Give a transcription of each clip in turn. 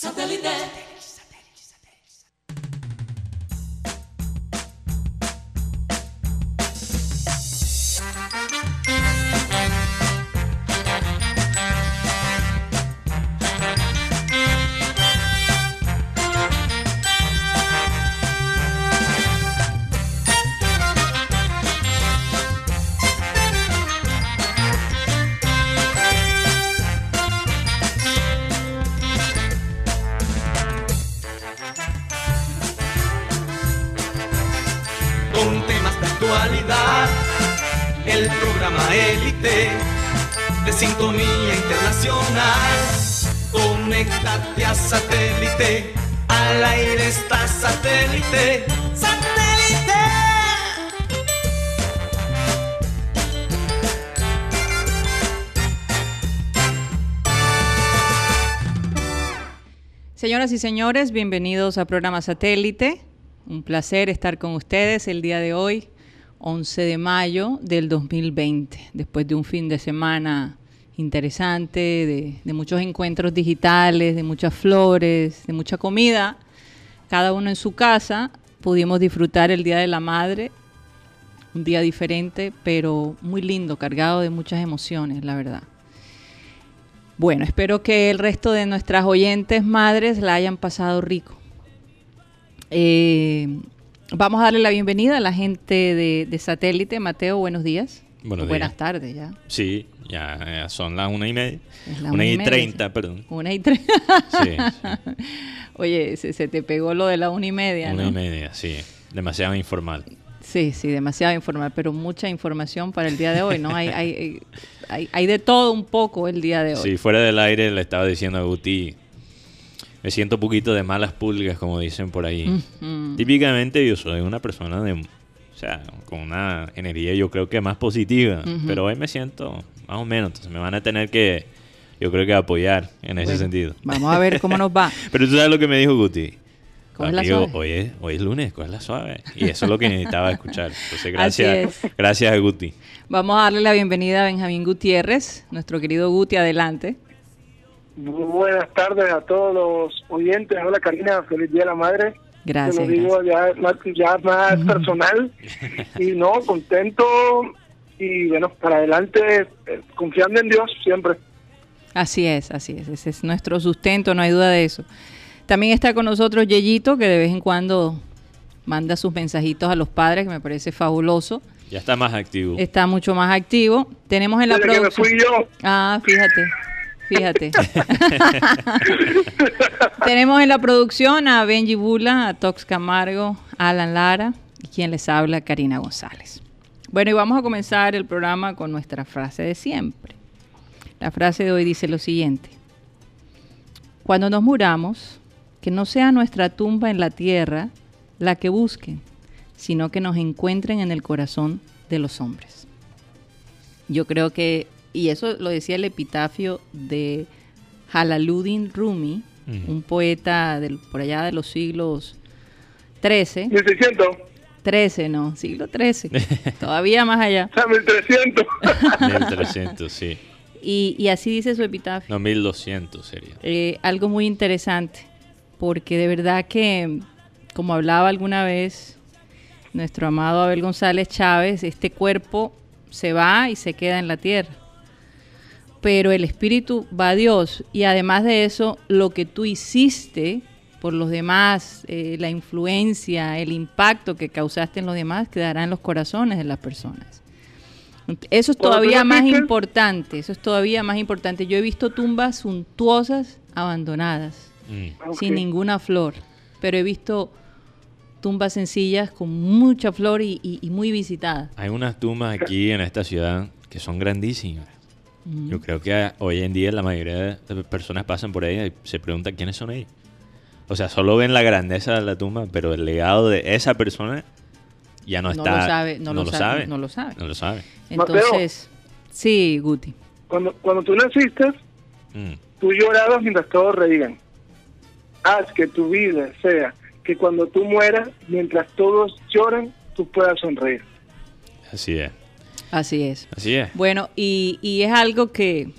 con satélite. ¡Satélite! Señoras y señores, bienvenidos a programa Satélite. Un placer estar con ustedes el día de hoy, 11 de mayo del 2020, después de un fin de semana interesante, de, de muchos encuentros digitales, de muchas flores, de mucha comida, cada uno en su casa, pudimos disfrutar el Día de la Madre, un día diferente, pero muy lindo, cargado de muchas emociones, la verdad. Bueno, espero que el resto de nuestras oyentes madres la hayan pasado rico. Eh, vamos a darle la bienvenida a la gente de, de Satélite. Mateo, buenos días. Buenos días. Buenas tardes ya. Sí, ya, ya son las una y media. La una y una y media, treinta, perdón. Una y. Sí, sí. Oye, se, se te pegó lo de la una y media, una ¿no? y media, sí. Demasiado informal. Sí, sí, demasiado informal, pero mucha información para el día de hoy, ¿no? Hay, hay, hay, hay de todo un poco el día de hoy. Sí, fuera del aire le estaba diciendo a Guti, me siento un poquito de malas pulgas, como dicen por ahí. Ujú. Típicamente yo soy una persona de, o sea, con una energía yo creo que más positiva, pero hoy me siento más o menos, entonces me van a tener que, yo creo que apoyar en ese Bueno, sentido. Vamos a ver cómo nos va. Pero tú sabes lo que me dijo Guti. ¿Cómo es la Amigo, suave? hoy es, hoy es lunes, ¿cuál es la suave? Y eso es lo que necesitaba escuchar. Entonces, Así gracias, es. gracias a Guti. Vamos a darle la bienvenida a Benjamín Gutiérrez, nuestro querido Guti, adelante. Muy buenas tardes a todos los oyentes. Hola Karina, feliz Día de la Madre. Gracias. Te lo digo ya, más- ya más personal. Y no, contento y bueno, para adelante, eh, confiando en Dios siempre. Así es, así es. Ese es nuestro sustento, no hay duda de eso. También está con nosotros Yeyito, que de vez en cuando manda sus mensajitos a los padres, que me parece fabuloso. Ya está más activo. Está mucho más activo. Tenemos en la Desde que me producción. fui yo, Ah, fíjate, fíjate. Tenemos en la producción a Benji Bula, a Tox Camargo, a Alan Lara y quien les habla, Karina González. Bueno, y vamos a comenzar el programa con nuestra frase de siempre. La frase de hoy dice lo siguiente. Cuando nos muramos, que no sea nuestra tumba en la tierra la que busquen, sino que nos encuentren en el corazón de los hombres. Yo creo que, y eso lo decía el epitafio de Jalaluddin Rumi, un poeta del, por allá de los siglos XIII, 1600, 13, no, siglo XIII, todavía más allá. o sea, 1300. 1300, sí. Y, y así dice su epitafio. No, 1200 sería. Eh, algo muy interesante, porque de verdad que, como hablaba alguna vez nuestro amado Abel González Chávez, este cuerpo se va y se queda en la tierra. Pero el espíritu va a Dios y además de eso, lo que tú hiciste por los demás, eh, la influencia, el impacto que causaste en los demás, quedará en los corazones de las personas. Eso es todavía más importante, eso es todavía más importante. Yo he visto tumbas suntuosas abandonadas, Mm. Sin ninguna flor, pero he visto tumbas sencillas con mucha flor y, y- y muy visitadas. Hay unas tumbas aquí en esta ciudad que son grandísimas. Mm. Yo creo que hoy en día la mayoría de personas pasan por ahí y se preguntan quiénes son ellos. O sea, solo ven la grandeza de la tumba, pero el legado de esa persona ya no No está. lo sabe, no lo sabe, no lo sabe. No lo sabe. Entonces, sí, Guti. Cuando, cuando tú naciste, Mm. tú llorabas mientras todos reían. Haz que tu vida sea que cuando tú mueras, mientras todos lloran, tú puedas sonreír. Así es. Así es. Así es. Bueno, y, y es algo que,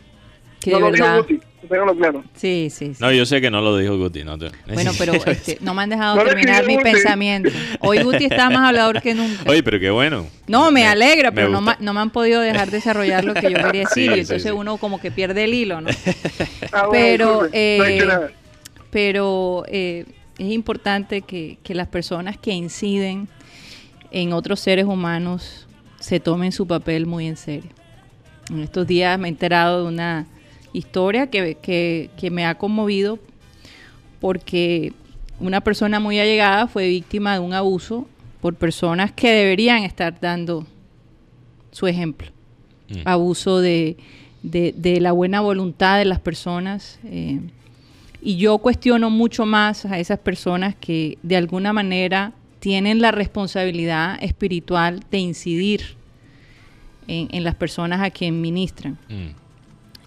que no de verdad... Guti, Claro. Sí, sí, sí. No, yo sé que no lo dijo Guti. No te- Bueno, pero este, no me han dejado No terminar mi Guti. pensamiento. Hoy Guti está más hablador que nunca. Oye, pero qué bueno. No, me alegra, pero no, me han podido dejar desarrollar lo que yo quería decir. y sí, entonces sí. uno como que pierde el hilo, ¿no? Ah, bueno, Pero, eh. Pero eh, es importante que, que las personas que inciden en otros seres humanos se tomen su papel muy en serio. En estos días me he enterado de una historia que, que- que me ha conmovido porque una persona muy allegada fue víctima de un abuso por personas que deberían estar dando su ejemplo Mm. abuso de, de- de la buena voluntad de las personas. eh, y yo cuestiono mucho más a esas personas que de alguna manera tienen la responsabilidad espiritual de incidir en, en las personas a quien ministran. Mm.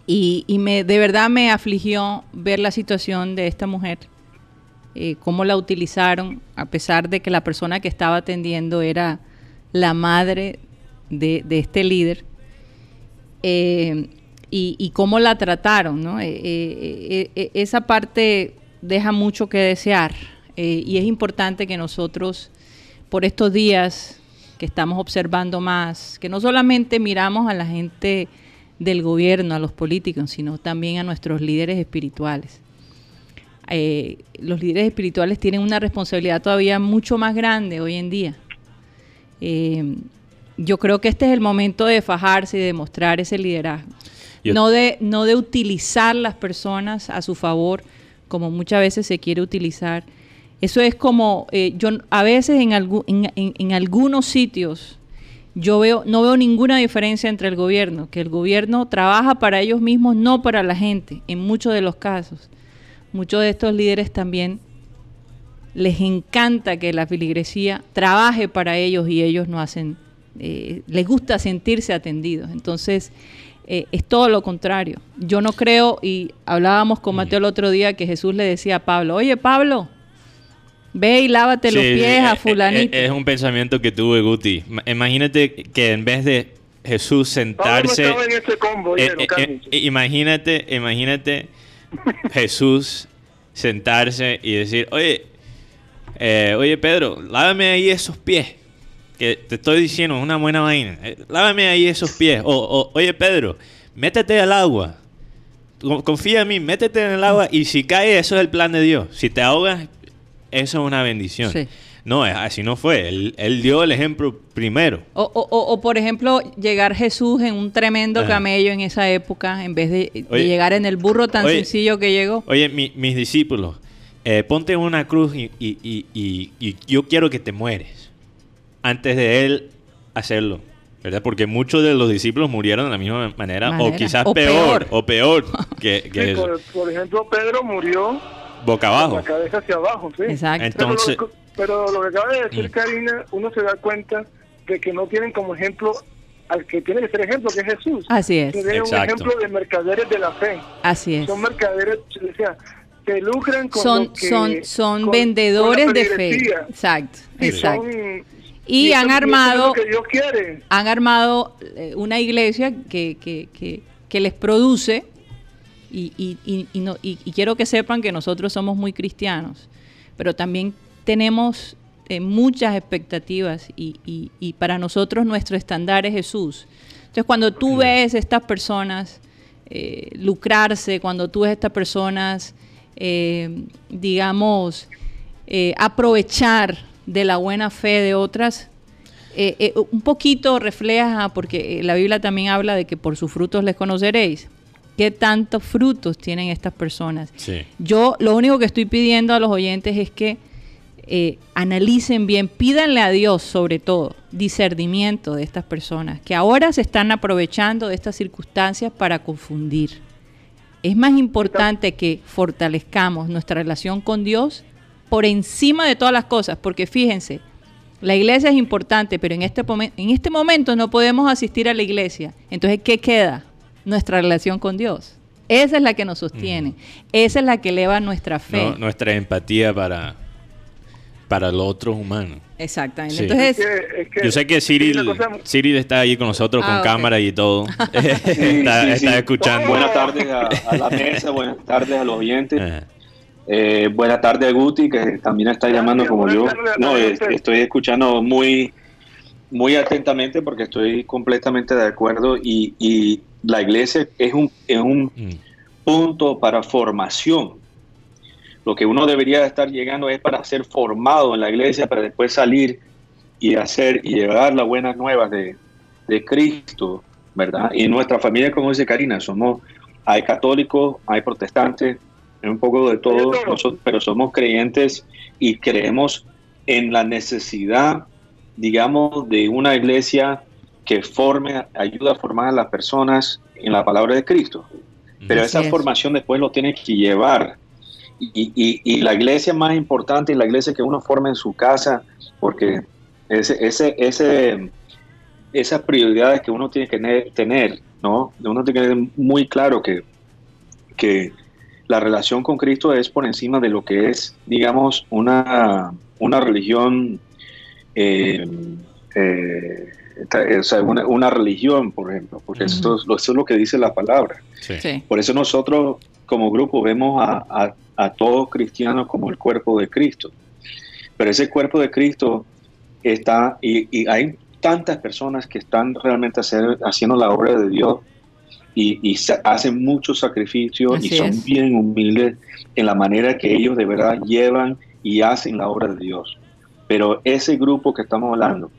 Y, me, de verdad me afligió ver la situación de esta mujer, eh, cómo la utilizaron, a pesar de que la persona que estaba atendiendo era la madre de, este líder, eh, y, cómo la trataron. Eh, esa parte deja mucho que desear, y es importante que nosotros, por estos días que estamos observando más, que no solamente miramos a la gente del gobierno, a los políticos, sino también a nuestros líderes espirituales. Eh, los líderes espirituales tienen una responsabilidad todavía mucho más grande hoy en día. Eh, yo creo que este es el momento de fajarse y de mostrar ese liderazgo. Yo- No de, no de utilizar las personas a su favor, como muchas veces se quiere utilizar. Eso es como, eh, yo a veces en, algu- en, en- en algunos sitios, yo veo, no veo ninguna diferencia entre el gobierno, que el gobierno trabaja para ellos mismos, no para la gente, en muchos de los casos. Muchos de estos líderes también les encanta que la filigresía trabaje para ellos y ellos no hacen, eh, les gusta sentirse atendidos. Entonces, eh, es todo lo contrario. Yo no creo, y hablábamos con Mateo el otro día, que Jesús le decía a Pablo, oye Pablo, ve y lávate los pies a fulanito. Es un pensamiento que tuve, Guti. Ma- Imagínate que en vez de Jesús Pablo no sentarse... estaba en ese combo, eh, eh, eh, imagínate, imagínate Jesús sentarse y decir, oye, eh, oye Pedro, lávame ahí esos pies. Que te estoy diciendo, es una buena vaina. Eh, lávame ahí esos pies. O, o, oye Pedro, métete al agua. Co- Confía en mí, métete en el agua y si cae, eso es el plan de Dios. Si te ahogas, eso es una bendición. Sí. No, eh, así no fue. Él, él dio el ejemplo primero. O, o- o- o, por ejemplo, llegar Jesús en un tremendo Ajá. camello en esa época, en vez de, llegar en el burro tan oye, sencillo que llegó. Oye, mi- mis discípulos, eh, ponte una cruz y, y- y- y- y yo quiero que te mueres antes de él hacerlo, ¿verdad? Porque muchos de los discípulos murieron de la misma manera, o quizás O peor, peor. o peor que, que Sí, eso. por, por ejemplo, Pedro murió boca con abajo. la cabeza hacia abajo, sí. Exacto. Ent- Pero lo- Entonces- pero, lo, que acaba de decir Mm. Karina, uno se da cuenta de que no tienen como ejemplo al que tiene que ser ejemplo, que es Jesús. Así es. Que tienen un Exacto. ejemplo de mercaderes de la fe. Así es. Son mercaderes, o sea, se lucran con Son, lo que- son, son con- vendedores con de fe. Exacto, Y exacto. son- Y han eso es armado- lo que Dios quiere. Han armado eh, una iglesia que, que, que, que les produce, y, y, y, y no, y, y quiero que sepan que nosotros somos muy cristianos, pero también tenemos eh, muchas expectativas y, para nosotros nuestro estándar es Jesús. Entonces cuando tú ves estas personas eh, lucrarse, cuando tú ves estas personas, eh, digamos, eh, aprovechar de la buena fe de otras, eh, eh, un poquito refleja, porque la Biblia también habla de que por sus frutos les conoceréis. ¿Qué tantos frutos tienen estas personas? Sí. Yo lo único que estoy pidiendo a los oyentes es que eh, analicen bien, pídanle a Dios sobre todo discernimiento de estas personas, que ahora se están aprovechando de estas circunstancias para confundir. Es más importante que fortalezcamos nuestra relación con Dios por encima de todas las cosas, porque fíjense, la iglesia es importante, pero en este, en este momento no podemos asistir a la iglesia. Entonces, ¿qué queda? Nuestra relación con Dios. Esa es la que nos sostiene. Esa es la que eleva nuestra fe. No, nuestra empatía para, para el otro humano. Exactamente. Sí. Entonces, Es que- es que- Yo sé que Cyril, cosa- Cyril está ahí con nosotros Ah, con ok. cámara y todo. Sí, está sí, está sí. escuchando. Buenas tardes a, a la mesa, buenas tardes a los oyentes. Ajá. Eh, buenas tardes a Guti, que también está llamando como yo. No, eh, estoy escuchando muy, muy atentamente porque estoy completamente de acuerdo y, y la iglesia es un, es un Mm. punto para formación. Lo que uno debería estar llegando es para ser formado en la iglesia, para después salir y hacer y llevar las buenas nuevas de, de Cristo, ¿verdad? Y nuestra familia, como dice Karina, somos, hay católicos, hay protestantes, hay un poco de todo, Hay de todo. nosotros- pero somos creyentes y creemos en la necesidad, digamos, de una iglesia que forme, ayuda a formar a las personas en la palabra de Cristo. Pero Así esa es. formación después lo tiene que llevar. Y, y- y la iglesia más importante es la iglesia que uno forma en su casa, porque ese, ese, ese, esas prioridades que uno tiene que tener, ¿no? Uno tiene que tener muy claro que, que la relación con Cristo es por encima de lo que es, digamos, una, una religión, eh, eh, o sea, una, una religión, por ejemplo, porque es lo- eso es lo que dice la palabra. Sí. sí. Por eso nosotros como grupo vemos a, a- a todos cristianos como el cuerpo de Cristo. Pero ese cuerpo de Cristo está, y, y hay tantas personas que están realmente hacer- haciendo la obra de Dios y, y hacen muchos sacrificios Así y son es. bien humildes en la manera que ellos de verdad llevan y hacen la obra de Dios. Pero ese grupo que estamos hablando,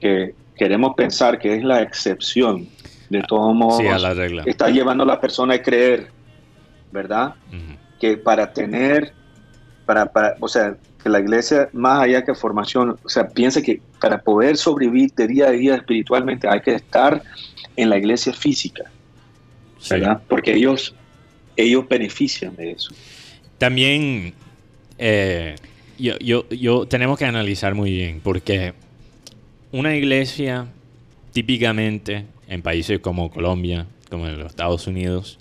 que queremos pensar que es la excepción, de todos modos, Sí, a la regla. está llevando a la persona a creer, ¿verdad? Que para tener, para, para, o sea, que la iglesia, más allá que formación, o sea, piensa que para poder sobrevivir de día a día espiritualmente hay que estar en la iglesia física, Sí. ¿verdad? Porque ellos, ellos benefician de eso. También eh, yo, yo, yo tenemos que analizar muy bien, porque una iglesia típicamente en países como Colombia, como en los Estados Unidos,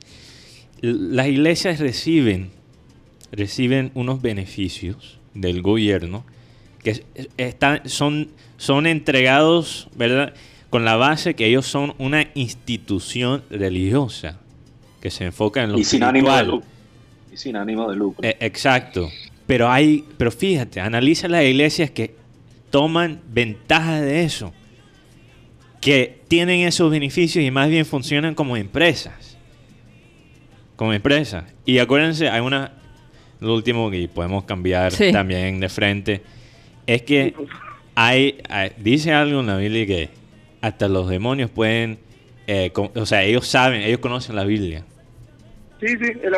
las iglesias reciben, reciben unos beneficios del gobierno que es- están, son, son entregados, ¿verdad? Con la base que ellos son una institución religiosa que se enfoca en lo Y sin ánimo de lucro. Y sin ánimo de lucro. Eh, exacto. Pero hay, pero fíjate, analiza las iglesias que toman ventaja de eso, que tienen esos beneficios y más bien funcionan como empresas. Como empresas. Y acuérdense, hay una, lo último que podemos cambiar Sí. también de frente, es que hay, hay- dice algo en la Biblia que hasta los demonios pueden, eh, con- o sea, ellos saben, ellos conocen la Biblia. Sí, sí, el-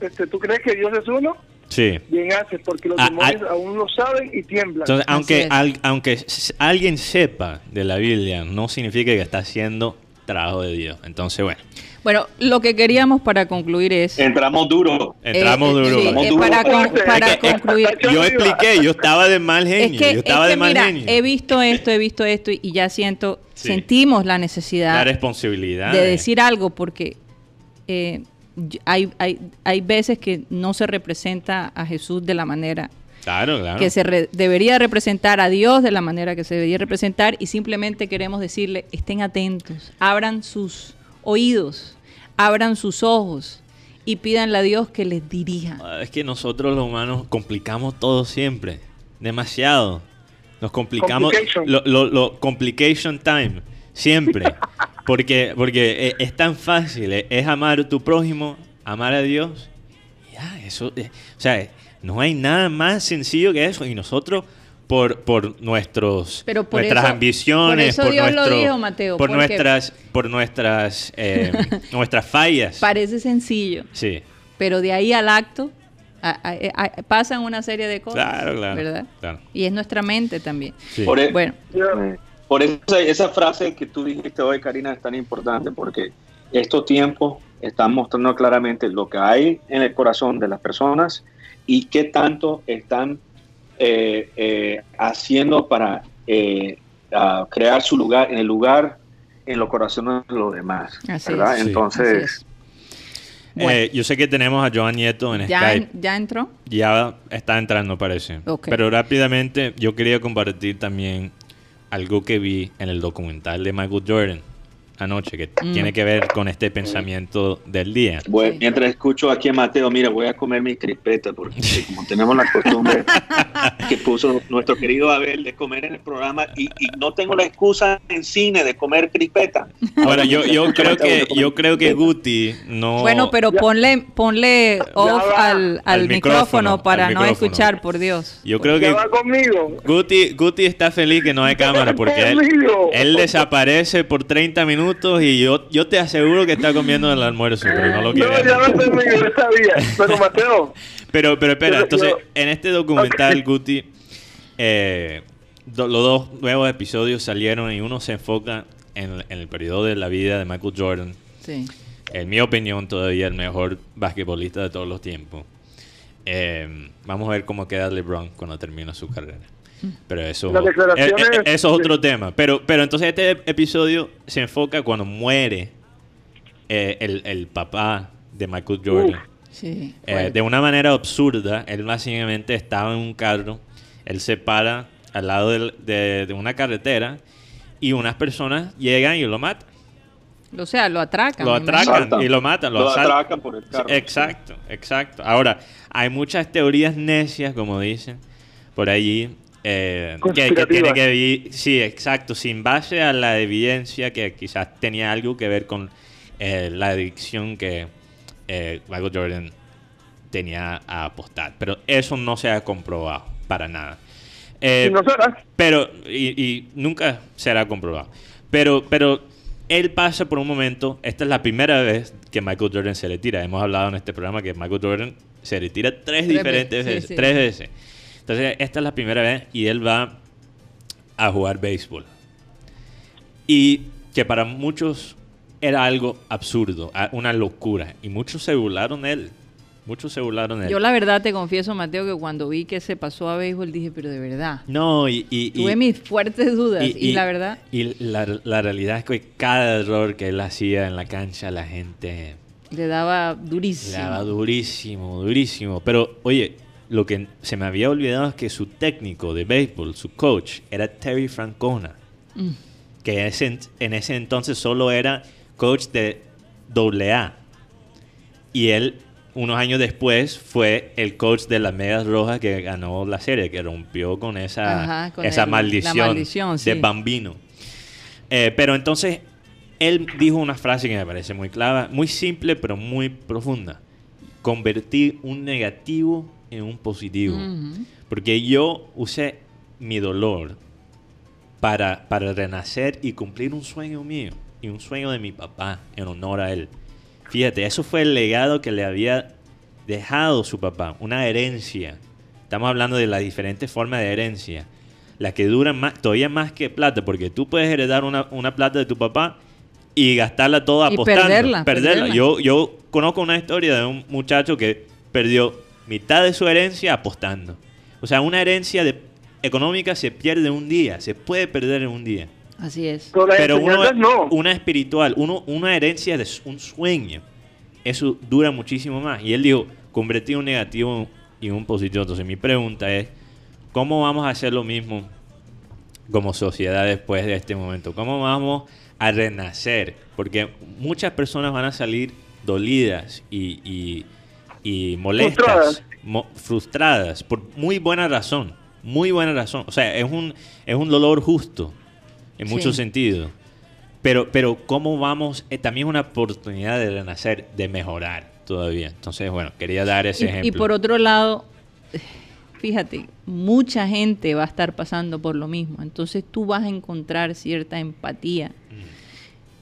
este, ¿tú crees que Dios es uno? Sí. Bien haces, porque los Ah, demonios ah. aún lo saben y tiemblan. Entonces, aunque, al- aunque alguien sepa de la Biblia, no significa que está haciendo trabajo de Dios. Entonces, bueno, Bueno, lo que queríamos para concluir es... Entramos duro. entramos Eh, duro. sí, Entramos eh, duro. para, con- Es que- para es que- concluir. yo expliqué, yo estaba de mal genio. Es que, yo estaba es que, de mal mira, genio. he visto esto, he visto esto y ya siento, Sí. sentimos la la necesidad responsabilidad. de decir algo porque eh, hay, hay, hay veces que no se representa a Jesús de la manera Claro, claro. que se re- debería representar a Dios de la manera que se debería representar y simplemente queremos decirle, estén atentos, abran sus oídos, abran sus ojos y pídanle a Dios que les dirija. Ah, Es que nosotros los humanos complicamos todo siempre. Demasiado. Nos complicamos. Complication. Lo, lo- lo- complication time. Siempre. Porque, porque e- es, tan fácil. e- Es, amar a tu prójimo, amar a Dios. Ya, eso. eh, o sea, eh, no hay nada más sencillo que eso. Y nosotros, por, por nuestros, Pero por nuestras eso- ambiciones, por eso Dios lo nuestro- dijo, Mateo, por nuestras, por nuestras, eh, nuestras fallas. Parece sencillo, Sí. pero de ahí al acto a- a- a- pasan una serie de cosas. Claro, claro. ¿Verdad? claro. Y es nuestra mente también. Sí. Por, e- Bueno, Eh, Por eso esa, frase que tú dijiste hoy, Karina, es tan importante porque estos tiempos están mostrando claramente lo que hay en el corazón de las personas y qué tanto están eh, eh, haciendo para eh, crear su lugar en el lugar en los corazones de los demás. Así ¿verdad? es. Sí. Entonces, Así Bueno. Eh, yo sé que tenemos a Joan Nieto en ¿Ya, Skype. en- ¿Ya entró? Ya está entrando, parece. Pero rápidamente yo quería compartir también algo que vi en el documental de Michael Jordan anoche, que Mm. tiene que ver con este pensamiento del día. Bueno, Sí. mientras escucho aquí a Mateo, mira, voy a comer mis crispetas porque como tenemos la costumbre que puso nuestro querido Abel de comer en el programa y, y no tengo la excusa en cine de comer crispetas. Ahora, yo, yo creo que yo creo que. Guti no... Bueno, pero ponle, ponle off al, al Al micrófono, micrófono, para al no micrófono. escuchar, por Dios. Yo creo ¿Ya que va conmigo? Guti, Guti está feliz que no hay cámara porque él, él desaparece por 30 minutos y yo, yo te aseguro que está comiendo el almuerzo, pero no lo No, ya yo sabía. Pero Mateo, Pero, pero espera, entonces, en este documental, Ok. Guti, eh, do- los dos nuevos episodios salieron y uno se enfoca en, en el periodo de la vida de Michael Jordan, Sí. en mi opinión todavía el mejor basquetbolista de todos los tiempos. Eh, vamos a ver cómo queda LeBron cuando termine su carrera. Pero eso, eh, eh, eso es otro tema. Pero, pero entonces este episodio se enfoca cuando muere eh, el, el papá de Michael Jordan. Sí. Eh, de una manera absurda, él básicamente estaba en un carro, él se para al lado del- de, de una carretera y unas personas llegan y lo matan. O sea, lo atracan. Lo atracan y lo matan, lo, Lo asaltan. atracan por el carro. Sí, exacto, exacto. Ahora, hay muchas teorías necias, como dicen, por allí, eh, que, que tiene que ver, sí, exacto, sin base a la evidencia que quizás tenía algo que ver con eh, la adicción que eh, Michael Jordan tenía a apostar. Pero eso no se ha comprobado para nada. Eh, no será. pero, y, y nunca será comprobado. Pero, pero él pasa por un momento, esta es la primera vez que Michael Jordan se retira. Hemos hablado en este programa que Michael Jordan se retira tres, diferentes veces, sí, veces. sí. Tres veces. Entonces, esta es la primera vez y él va a jugar béisbol. Y que para muchos era algo absurdo, una locura. Y muchos se burlaron de él. Muchos se burlaron de él. Yo la verdad te confieso, Mateo, que cuando vi que se pasó a béisbol dije, pero de verdad. No, y... y- y- Tuve mis fuertes dudas y, la verdad, Y la, la realidad es que cada error que él hacía en la cancha, la gente le daba le durísimo. daba durísimo, durísimo. Pero, oye, lo que se me había olvidado es que su técnico de béisbol, su coach, era Terry Francona. Mm. Que ese- en ese entonces solo era coach de AA. Y él, unos años después, fue el coach de las Medias Rojas que ganó la serie, que rompió con esa, Ajá, con esa el- la maldición, de. Bambino. Eh, pero entonces, él dijo una frase que me parece muy clara, muy simple, pero muy profunda. Convertir un negativo en un positivo. Porque yo usé mi dolor para, para renacer y cumplir un sueño mío y un sueño de mi papá en honor a él. Fíjate, eso fue el legado que le había dejado su papá, una herencia. Estamos hablando de las diferentes formas de herencia. Las que duran más, todavía más que plata, porque tú puedes heredar una, una plata de tu papá y gastarla toda Y apostando. perderla, perderla. Yo, yo conozco una historia de un muchacho que perdió mitad de su herencia apostando. O sea, una herencia de- económica se pierde un día, se puede perder en un día. Así es. Pero uno, no. una espiritual, uno, una herencia de un sueño, eso dura muchísimo más. Y él dijo, convertir un negativo en un positivo. Entonces mi pregunta es, ¿cómo vamos a hacer lo mismo como sociedad después de este momento? ¿Cómo vamos a renacer? Porque muchas personas van a salir dolidas y, y- y molestas, Frustradas. mo- frustradas, por muy buena razón, muy buena razón. O sea, es un, es un dolor justo en Sí. muchos sentidos. Pero, pero ¿cómo vamos? Eh, también es una oportunidad de renacer, de mejorar todavía. Entonces, bueno, quería dar ese Y, ejemplo. y por otro lado, fíjate, mucha gente va a estar pasando por lo mismo. Entonces tú vas a encontrar cierta empatía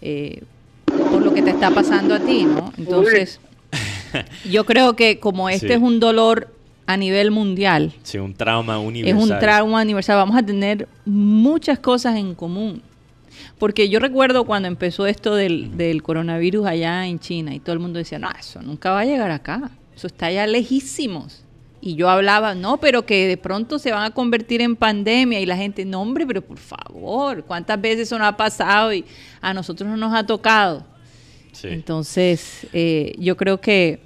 eh, por lo que te está pasando a ti, ¿no? Entonces, yo creo que como este Sí. es un dolor a nivel mundial, Sí, un trauma es universal. un trauma universal, vamos a tener muchas cosas en común. Porque yo recuerdo cuando empezó esto del, del coronavirus allá en China y todo el mundo decía, no, eso nunca va a llegar acá, eso está allá lejísimos. Y yo hablaba, no, pero que de pronto se van a convertir en pandemia y la gente, no, hombre, pero por favor, ¿cuántas veces eso no ha pasado y a nosotros no nos ha tocado? Sí. Entonces, eh, yo creo que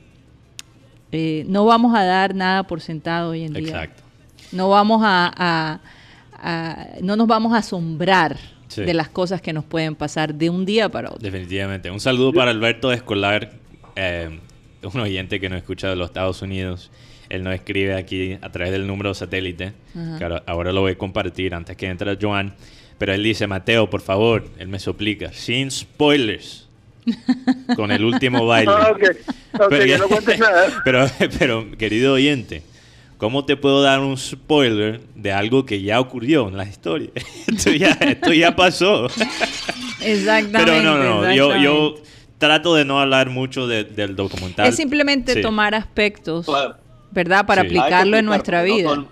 eh, no vamos a dar nada por sentado hoy en día. Exacto. No vamos a, a- a- no nos vamos a asombrar Sí. de las cosas que nos pueden pasar de un día para otro. Definitivamente. Un saludo para Alberto Escolar, eh, un oyente que nos escucha de los Estados Unidos. Él nos escribe aquí a través del número satélite, Ajá. que ahora, ahora lo voy a compartir antes que entre Joan. Pero él dice, Mateo, por favor, él me suplica, sin spoilers, con el último baile. Ah, ok. Ok, que no cuentes nada. pero, pero, querido oyente, ¿cómo te puedo dar un spoiler de algo que ya ocurrió en la historia? esto, ya, esto ya pasó. Exactamente. Pero no, no, no. Yo, yo trato de no hablar mucho de- del documental. Es simplemente Sí. tomar aspectos, Claro. ¿verdad? Para Sí. Aplicarlo en nuestra no vida.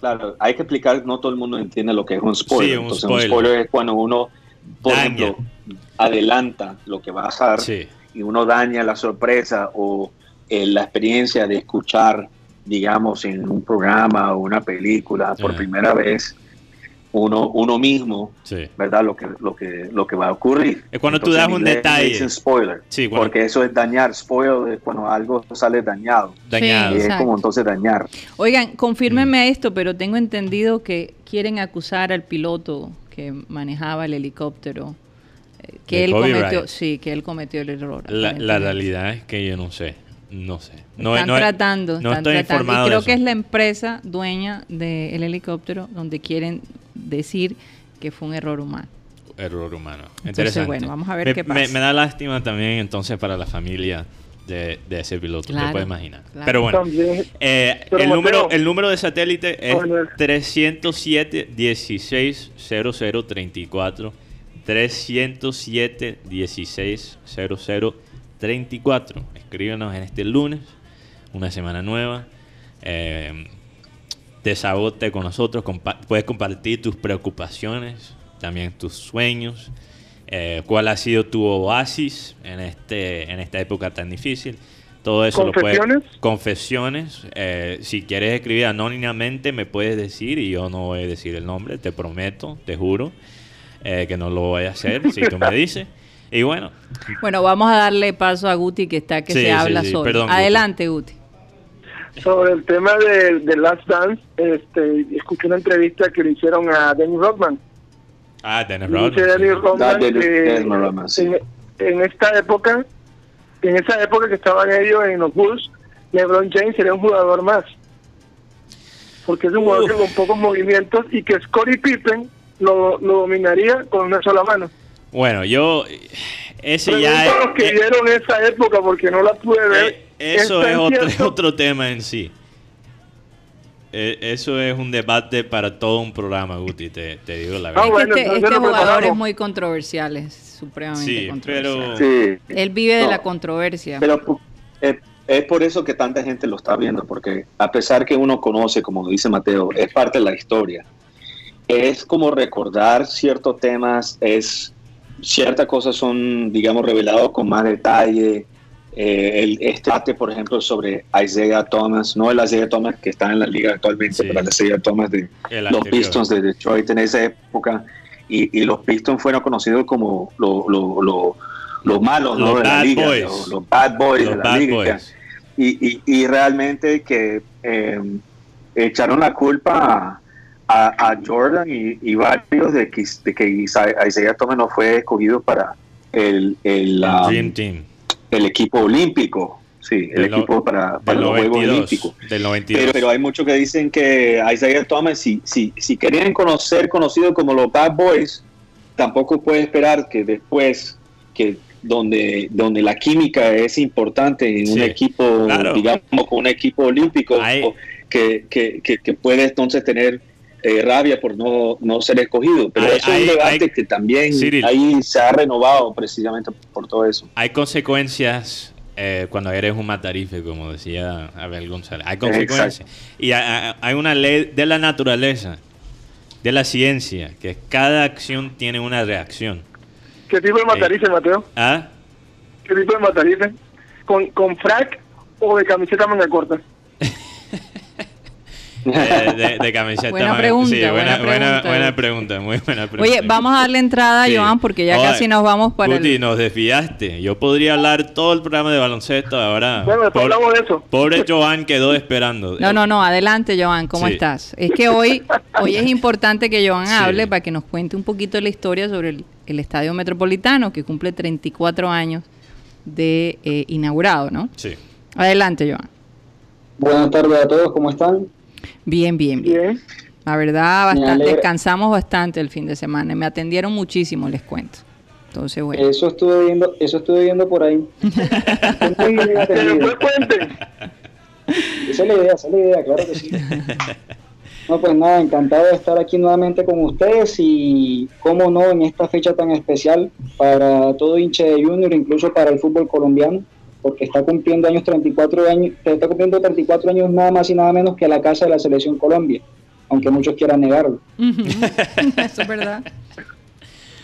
claro, hay que explicar, no todo el mundo entiende lo que es un spoiler. Sí, un Entonces, spoiler. un spoiler es cuando uno, por Daña. ejemplo, adelanta lo que va a pasar Sí. y uno daña la sorpresa o eh, la experiencia de escuchar, digamos, en un programa o una película por Ajá. primera vez, uno, uno mismo, Sí. ¿verdad? Lo que, lo que, lo que va a ocurrir. Es cuando tú Entonces, das en un detalle. dicen spoiler, Sí, cuando- porque eso es dañar. Spoil es cuando algo sale dañado. Dañado. Y es como entonces dañar. Oigan, Mm. confírmenme esto, pero tengo entendido que quieren acusar al piloto que manejaba el helicóptero, eh, que De él Kobe cometió, sí, que él cometió el error. La, realidad es que yo no sé. No sé. No, están no- tratando, no están estoy tratando. Y creo que es la empresa dueña del helicóptero donde quieren decir que fue un error humano. Error humano. Entonces, Interesante. bueno, vamos a ver me, qué me- pasa. me da lástima también entonces para la familia de, de ese piloto. Claro, te puedes imaginar. claro. Pero bueno. También. Eh, Pero, el, Mateo- número, el número de satélite es Bueno. 307 16 00 34 307 16 00 34 escríbenos en este lunes una semana nueva eh, con nosotros compa- puedes compartir tus preocupaciones también tus sueños eh, cuál ha sido tu oasis en este en esta época tan difícil todo eso lo puedes ¿Confesiones? confesiones. eh, si quieres escribir anónimamente, me puedes decir y yo no voy a decir el nombre, te prometo, te juro, eh, que no lo voy a hacer si tú me dices. Y bueno, Bueno, vamos a darle paso a Guti que está que Sí, se sí, habla sí, solo. perdón, Guti. Adelante, Guti. Sobre el tema de, de Last Dance, este, escuché una entrevista que le hicieron a Dennis Rodman. Ah, Dennis dice Rodman. Dennis sí. Rodman Ah, Dennis- que Dennis Rodman, sí. en, en esta época, en esa época que estaban ellos en los Bulls, LeBron James sería un jugador más. Porque es un jugador que con pocos movimientos y que Scottie Pippen lo, lo dominaría con una sola mano. Bueno, yo, ese Pregunto ya a los que es, eh, vieron esa época porque no la pude ver. eh, eso ¿Es es otro, otro tema en sí. Eh, eso es un debate para todo un programa, Guti, te, te digo la Ah, verdad. Es que bueno, este, este jugador es muy controversial, es supremamente Sí, controversial. pero- Sí. Él vive de No. la controversia. Pero eh, es por eso que tanta gente lo está viendo, porque a pesar que uno conoce, como dice Mateo, es parte de la historia. Es como recordar ciertos temas, es ciertas cosas son, digamos, revelados con más detalle. Eh, el, este debate, por ejemplo, sobre Isaiah Thomas, no el Isaiah Thomas que está en la liga actualmente, Sí. pero el Isaiah Thomas de El los anterior. Pistons de Detroit en esa época. Y, y los Pistons fueron conocidos como lo- lo- lo- los malos ¿no? Los de la bad liga, boys. Los, los bad boys Los de la Bad liga. Boys. Y, y, y realmente que eh, echaron la culpa a, a- a Jordan y, y varios de que, de que Isaiah Thomas no fue escogido para el, el, El um, Dream Team. El equipo olímpico. Sí, el Del no- equipo para, los Juegos 92. Olímpicos. Del 92. Pero, pero hay muchos que dicen que Isaiah Thomas, si, si, si querían conocer conocido como los Bad Boys, tampoco puede esperar que después, que donde, donde la química es importante en un equipo, claro. digamos, con un equipo olímpico, que, que, que puede entonces tener eh, rabia por no, no ser escogido. Pero Hay- eso es un debate hay- que también Cyril. ahí se ha renovado precisamente por todo eso. Hay consecuencias eh, cuando eres un matarife, como decía Abel González. Hay consecuencias. Y ha- ha- hay una ley de la naturaleza, de la ciencia, que cada acción tiene una reacción. ¿Qué tipo de matarife, Mateo? ¿Ah? ¿Qué tipo de matarife? ¿Con, con frac o de camiseta manga corta? de, de camiseta. Buena pregunta, sí, buena, buena buena, pregunta. buena pregunta, muy buena pregunta. Oye, vamos a darle entrada a Sí. Joan porque ya casi nos vamos para Guti, el... nos desviaste. Yo podría hablar todo el programa de baloncesto ahora. Bueno, después Pobre- hablamos de eso. Pobre Joan quedó esperando. No, no, no, adelante Joan, ¿cómo Sí. estás? Es que hoy, hoy es importante que Joan Sí. hable para que nos cuente un poquito la historia sobre el, el Estadio Metropolitano que cumple 34 años de eh, inaugurado, ¿no? Sí. Adelante Joan. Buenas tardes a todos, ¿cómo están? Bien, bien, bien. Bien. La verdad, bastante, descansamos bastante el fin de semana. Me atendieron muchísimo, les cuento. Entonces, bueno. Eso estuve viendo, eso estuve viendo por ahí. Atendido. después cuenten. Esa es la idea, esa es la idea, claro que sí. No, pues nada, encantado de estar aquí nuevamente con ustedes y, cómo no, en esta fecha tan especial para todo hincha de Junior, incluso para el fútbol colombiano, porque está cumpliendo años 34 años, está cumpliendo 34 años nada más y nada menos que la casa de la selección Colombia, aunque muchos quieran negarlo. Eso es verdad.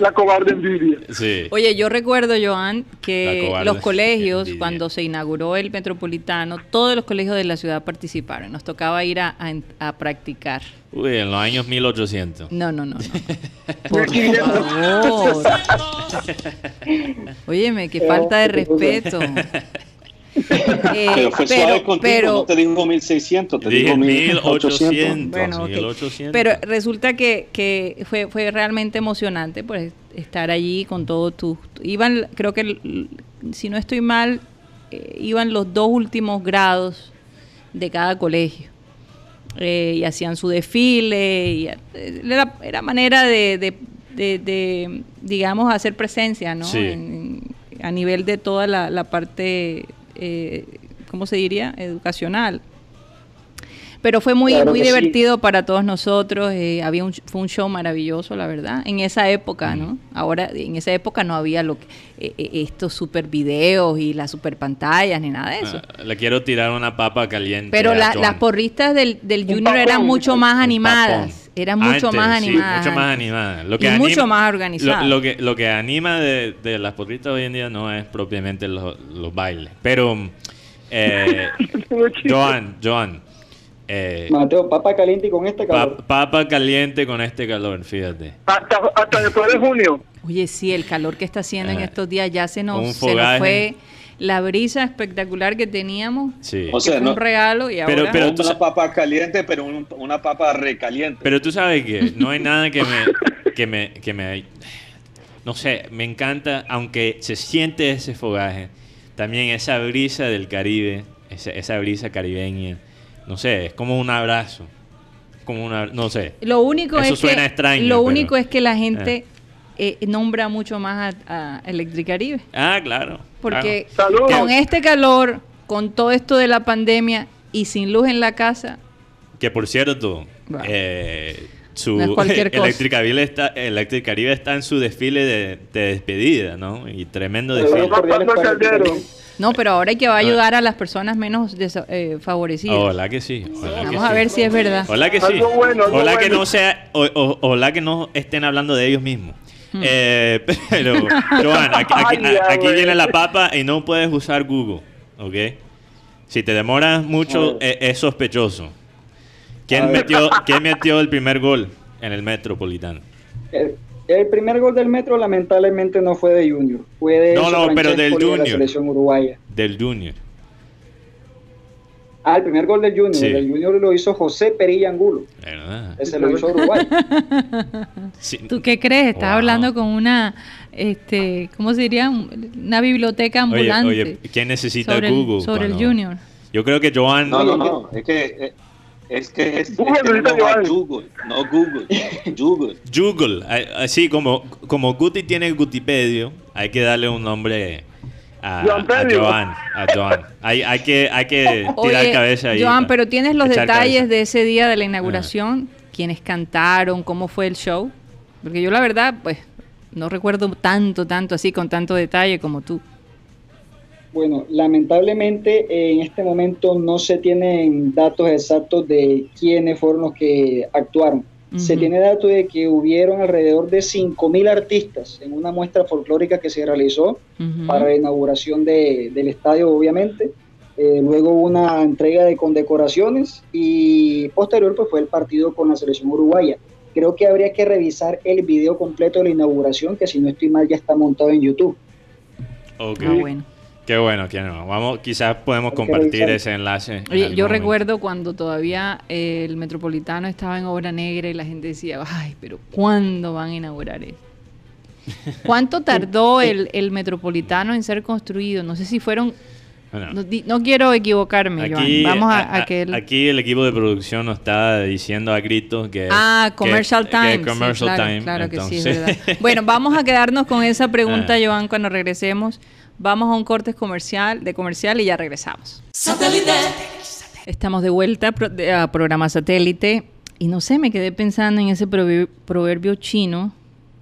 La cobarde envidia. Sí. Oye, yo recuerdo, Joan, que los colegios, envidia. cuando se inauguró el Metropolitano, todos los colegios de la ciudad participaron. Nos tocaba ir a, a- a practicar. Uy, en los años 1800. No, no, no, no. Por favor. Óyeme, qué falta de respeto. Eh, Pero fue suave contigo, pero- no te dijo 1600, te Dije dijo 1800. 1800. Bueno, ok. 1800. Pero resulta que, que fue, fue realmente emocionante pues estar allí con todos tus... Iban, creo que, si no estoy mal, eh, iban los dos últimos grados de cada colegio. Eh, y hacían su desfile. Y, eh, era, era manera de, de- de- de, digamos, hacer presencia, ¿no? Sí. En- a nivel de toda la, la parte, eh, ¿cómo se diría? Educacional. Pero fue muy, Claro muy sí. divertido para todos nosotros. eh, había un, fue un show maravilloso, la verdad. En esa época, ¿no? Ahora, en esa época no había lo que, eh, eh, estos super videos y las super pantallas ni nada de eso. Ah, le quiero tirar una papa caliente. Pero la- las porristas del, del Un Junior eran mucho más animadas. Eran mucho Antes, más sí, animadas. mucho más antes. animadas. Lo Y que anima- mucho más organizadas. Lo, lo que, lo que anima de, de las porristas hoy en día no es propiamente los, los bailes. Pero, eh, Joan, Joan, eh, Mateo, papa caliente y con este pa- calor. papa caliente con este calor, fíjate. Hasta, hasta después de junio. Oye, sí, el calor que está haciendo en Ajá. estos días ya se nos, se nos fue la brisa espectacular que teníamos. Sí. O que sea, fue no- un regalo y Pero- ahora... pero- una papa caliente, pero un- una papa recaliente. Pero tú sabes que no hay nada que me, que me, que me, no sé, me encanta, aunque se siente ese fogaje, también esa brisa del Caribe, esa, esa brisa caribeña, no sé, es como un abrazo, como una, no sé. Lo único Eso es suena que extraño, lo pero- único es que la gente eh, nombra mucho más a, a Electricaribe, Ah, claro. Porque Salud. con este calor, con todo esto de la pandemia y sin luz en la casa. Que por cierto, Bueno. eh, su No es cualquier cosa. Electric Caribe está, Electric Caribe está en su desfile de, de despedida, ¿no? Y tremendo desfile. no, pero ahora hay que ayudar a las personas menos eh, favorecidas. Ojalá que sí. ojalá que Vamos a sí. ver si es verdad. Hola que sí. Algo bueno, algo Hola que no sea, o, o- ojalá que no estén hablando de ellos mismos. Hmm. Eh, pero, Joan, aquí, aquí- viene la papa y no puedes usar Google, ¿ok? Si te demoras mucho, eh, es sospechoso. ¿Quién metió, ¿Quién metió el primer gol en el Metropolitano? El, el primer gol del Metro lamentablemente no fue de Junior, fue de No, no, pero del Francescoli de la Junior. selección uruguaya. Del Junior. Ah, el primer gol del Junior, Sí. el Junior lo hizo José Perilla Angulo, ¿Verdad? ese lo hizo Uruguay. Sí. ¿Tú qué crees? Estás Wow. hablando con una, este, ¿cómo se diría? Una biblioteca Oye, ambulante. oye, ¿quién necesita sobre el- Google? sobre el Junior. Yo creo que Joan... No, no, no, es que eh, es que es, Google, es que no hago. Google, no Google, Google. Google, así como, como Guti tiene Gutipedio, hay que darle un nombre a, Joan a. Joan. A Joan. Hay, hay que, hay que tirar Oye, cabeza ahí. Joan, pero tienes los detalles cabeza. de ese día de la inauguración, quiénes cantaron, cómo fue el show, porque yo la verdad, pues, no recuerdo tanto, tanto así, con tanto detalle como tú. Bueno, lamentablemente en este momento no se tienen datos exactos de quiénes fueron los que actuaron. Se tiene datos de que hubieron alrededor de 5.000 artistas en una muestra folclórica que se realizó para la inauguración de- del estadio, obviamente. eh, luego una entrega de condecoraciones y posterior pues fue el partido con la selección uruguaya. Creo que habría que revisar el video completo de la inauguración, que si no estoy mal ya está montado en YouTube. Ok. Ah, bueno. Qué bueno, qué no. Vamos, quizás podemos que compartir ese enlace. en Oye, yo momento. recuerdo cuando todavía eh, el Metropolitano estaba en obra negra y la gente decía, ay, pero ¿cuándo van a inaugurar eso? ¿Cuánto tardó el, el Metropolitano en ser construido? No sé si fueron... Bueno, No, di- no quiero equivocarme, Joan. aquí, Vamos a, a- a que... el- aquí el equipo de producción nos está diciendo a gritos que... Ah, que- Commercial que Time. sí, Commercial claro, Time. claro que sí, es verdad. Bueno, vamos a quedarnos con esa pregunta, Ah. Joan, cuando regresemos. Vamos a un corte comercial, de comercial y ya regresamos. Estamos de vuelta a programa satélite y no sé, me quedé pensando en ese prover- proverbio chino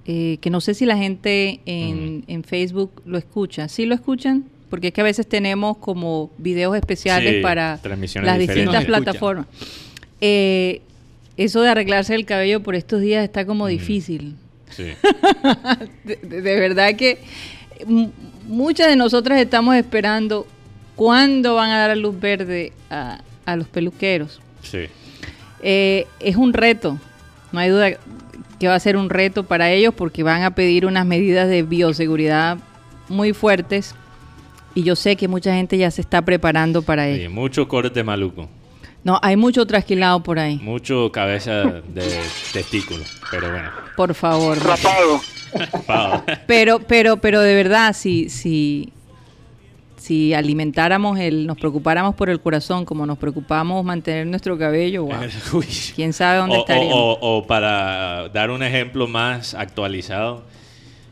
eh, que no sé si la gente en, en Facebook lo escucha. ¿Sí lo escuchan? Porque es que a veces tenemos como videos especiales Sí, para las distintas plataformas. Eh, eso de arreglarse el cabello por estos días está como difícil. Sí. De, verdad que m- muchas de nosotras estamos esperando cuándo van a dar luz verde a, a los peluqueros. Sí. Eh, es un reto, no hay duda que va a ser un reto para ellos porque van a pedir unas medidas de bioseguridad muy fuertes y yo sé que mucha gente ya se está preparando para Sí, ello. mucho corte maluco. No, hay mucho trasquilado por ahí. Mucho cabeza de testículo. Pero bueno. Por favor. Rapado. Pero, pero, pero de verdad, si, si, si alimentáramos el, nos preocupáramos por el corazón, como nos preocupamos mantener nuestro cabello, wow, quién sabe dónde O- o, estaríamos. o- o para dar un ejemplo más actualizado,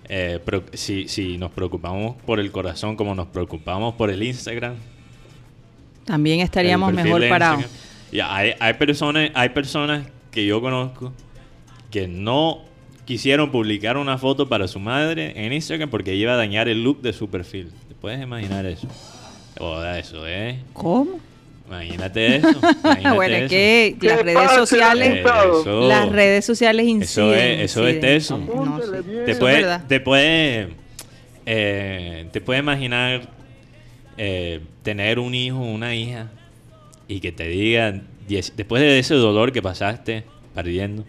eh, pro- si, si nos preocupamos por el corazón como nos preocupamos por el Instagram, También estaríamos mejor parados. Ya, hay, hay, personas, hay personas que yo conozco que no quisieron publicar una foto para su madre en Instagram porque iba a dañar el look de su perfil. ¿Te puedes imaginar eso? O eso, ¿eh? ¿Cómo? Imagínate eso. imagínate bueno, es eso. que ¿Qué las redes sociales? Eso. las redes sociales Eso inciden. es- eso es. No, sí. Bien. te Eso puede, es verdad. te puede, eh, te puede imaginar eh, tener un hijo o una hija y que te digan, después de ese dolor que pasaste perdiendo,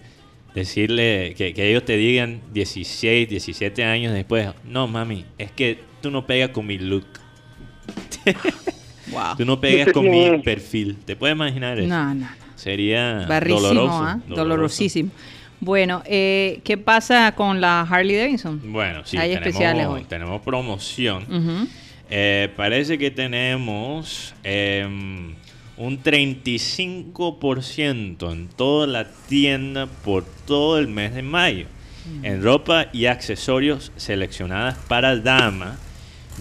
decirle que, que ellos te digan 16, 17 años después, no mami, es que tú no pegas con mi look, Wow. tú no pegas con mi perfil. ¿Te puedes imaginar eso? No, no, no. Sería Barrísimo, doloroso, ¿ah? doloroso. Dolorosísimo. Bueno, eh, ¿qué pasa con la Harley Davidson? Bueno, sí, Hay tenemos, especiales hoy. tenemos promoción. Eh, parece que tenemos em, un 35% en toda la tienda por todo el mes de mayo. En ropa y accesorios seleccionadas para dama.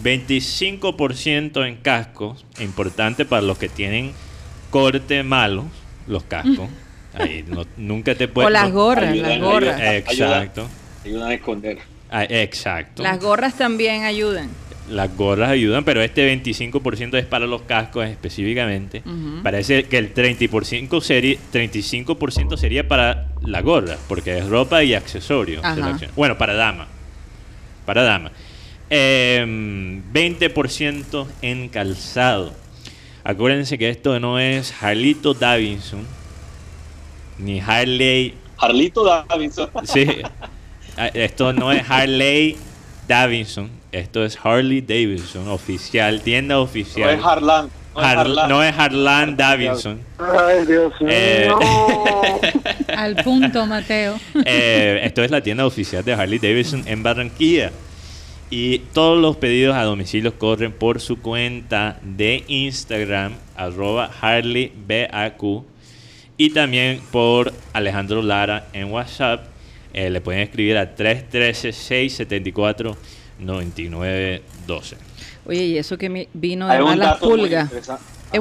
25% en cascos. Importante para los que tienen corte malo, los cascos. Ahí, no- nunca te puedes... O las gorras, Ayudan, las gorras. ayudan. Exacto. Ayudan a esconder. Ah, exacto. Las gorras también ayudan. Las gorras ayudan, pero este 25% es para los cascos específicamente. Parece que el 30% sería, 35% sería para la gorra, porque es ropa y selección. Bueno, para dama. Para dama. Em, 20% en calzado. Acuérdense que esto no es Harlito Davidson, ni Harley Harlito Davidson. Sí. Ah, Esto no es Harley Davidson. Esto es Harley Davidson, oficial, tienda No oficial. es Harlan. No es Har- Harlan. no es Harlan Davidson. Ay, Dios mío. Eh. Al punto, Mateo. Eh, esto es la tienda oficial de Harley Davidson en Barranquilla. Y todos los pedidos a domicilio corren por su cuenta de Instagram, arroba HarleyBAQ. Y también por Alejandro Lara en WhatsApp. Eh, le pueden escribir a 313-674-9912. Oye, y eso que me vino de malas pulgas. Un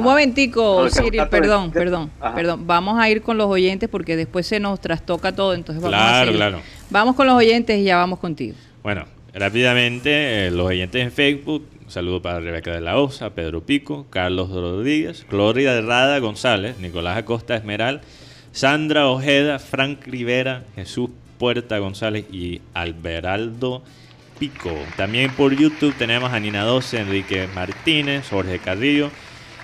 Ajá. momentico, No, de- perdón, de- perdón, Ajá. perdón. Vamos a ir con los oyentes porque después se nos trastoca todo, entonces vamos a Claro, seguir. claro. Vamos con los oyentes y ya vamos contigo. Bueno, rápidamente, eh, los oyentes en Facebook. Un saludo para Rebeca de la Osa, Pedro Pico, Carlos Rodríguez, Gloria Rada González, Nicolás Acosta Esmeral, Sandra Ojeda, Frank Rivera, Jesús Puerta González y Alberaldo Pico. También por YouTube tenemos a Nina 12, Enrique Martínez, Jorge Carrillo,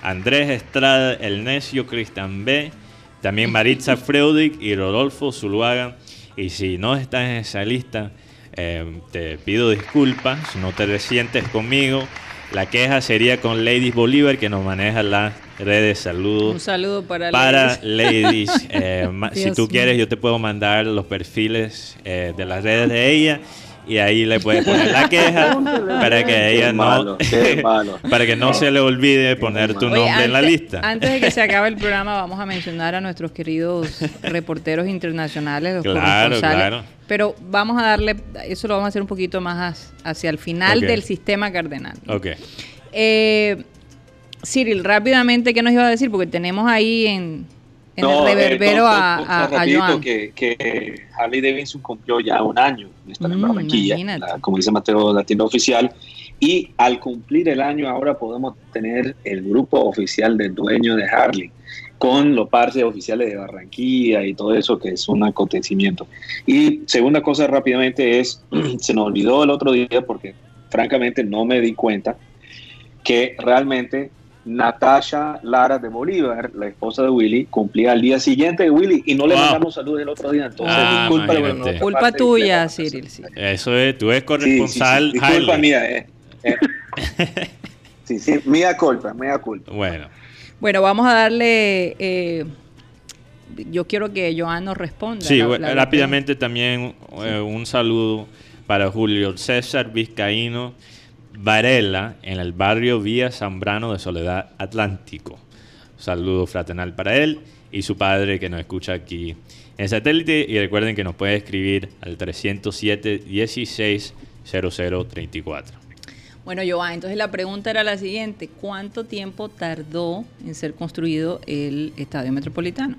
Andrés Estrada, El Necio, Cristian B., también Maritza Freudig y Rodolfo Zuluaga. Y si no estás en esa lista, eh, te pido disculpas, no te resientes conmigo. La queja sería con Ladies Bolívar, que nos maneja las redes. Saludos. Un saludo para, Para ladies. Ladies. Eh, si tú mío. quieres, yo te puedo mandar los perfiles eh, de las redes de ella y ahí le puedes poner la queja para que ella Qué no malo, qué malo. para que no se le olvide poner tu Oye, nombre en la antes- lista. Antes de que se acabe el programa, vamos a mencionar a nuestros queridos reporteros internacionales, los Claro, corresponsales. claro. Pero vamos a darle, eso lo vamos a hacer un poquito más hacia el final del sistema cardenal. Ok. Eh, Cyril, rápidamente, ¿qué nos iba a decir? Porque tenemos ahí en, en No, el eh, reverbero no, a, no, a- a rapidito, Joan. que, que Harley Davidson cumplió ya un año de estar en Mm, Barranquilla, imagínate. la- como dice Mateo, la tienda oficial. Y al cumplir el año ahora podemos tener el grupo oficial del dueño de Harley con los parces oficiales de Barranquilla y todo eso que es un acontecimiento. Y segunda cosa rápidamente es, se nos olvidó el otro día porque francamente no me di cuenta que realmente Natasha Lara de Bolívar, la esposa de Willy, cumplía al día siguiente de Willy y no le Wow. mandamos saludos el otro día. Entonces, Ah, disculpa. Culpa tuya, Cyril, sí. Eso es, tú eres Sí, sí, sí, corresponsal. disculpa mía. Eh, eh. sí, sí, mía culpa, mía culpa. Bueno, Bueno, vamos a darle. eh, yo quiero que Joan nos responda. sí, la- bueno, la- rápidamente también eh, un saludo para Julio César Vizcaíno Varela en el barrio Vía Zambrano de Soledad Atlántico. Saludo fraternal para él y su padre que nos escucha aquí en satélite. Y recuerden que nos puede escribir al 307 16 0034. Bueno, Joan, entonces la pregunta era la siguiente: ¿Cuánto tiempo tardó en ser construido el Estadio Metropolitano?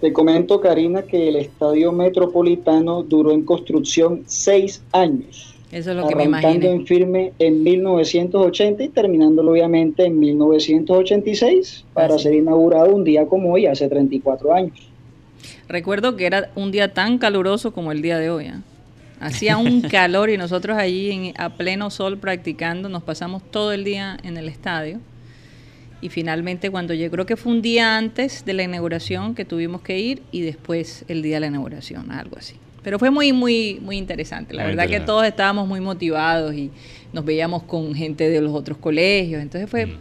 Te comento, Karina, que el Estadio Metropolitano duró en construcción seis años. Eso es lo que me arrancando imaginé. en firme en 1980 y terminándolo obviamente en 1986 para Así. ser inaugurado un día como hoy, hace 34 años. Recuerdo que era un día tan caluroso como el día de hoy. ¿ah? Hacía un calor y nosotros allí en- a pleno sol practicando, nos pasamos todo el día en el estadio. Y finalmente cuando yo creo que fue un día antes de la inauguración que tuvimos que ir y después el día de la inauguración, algo así. Pero fue muy, muy, muy interesante. La Muy verdad que interesante. todos estábamos muy motivados y nos veíamos con gente de los otros colegios. Entonces fue, Mm.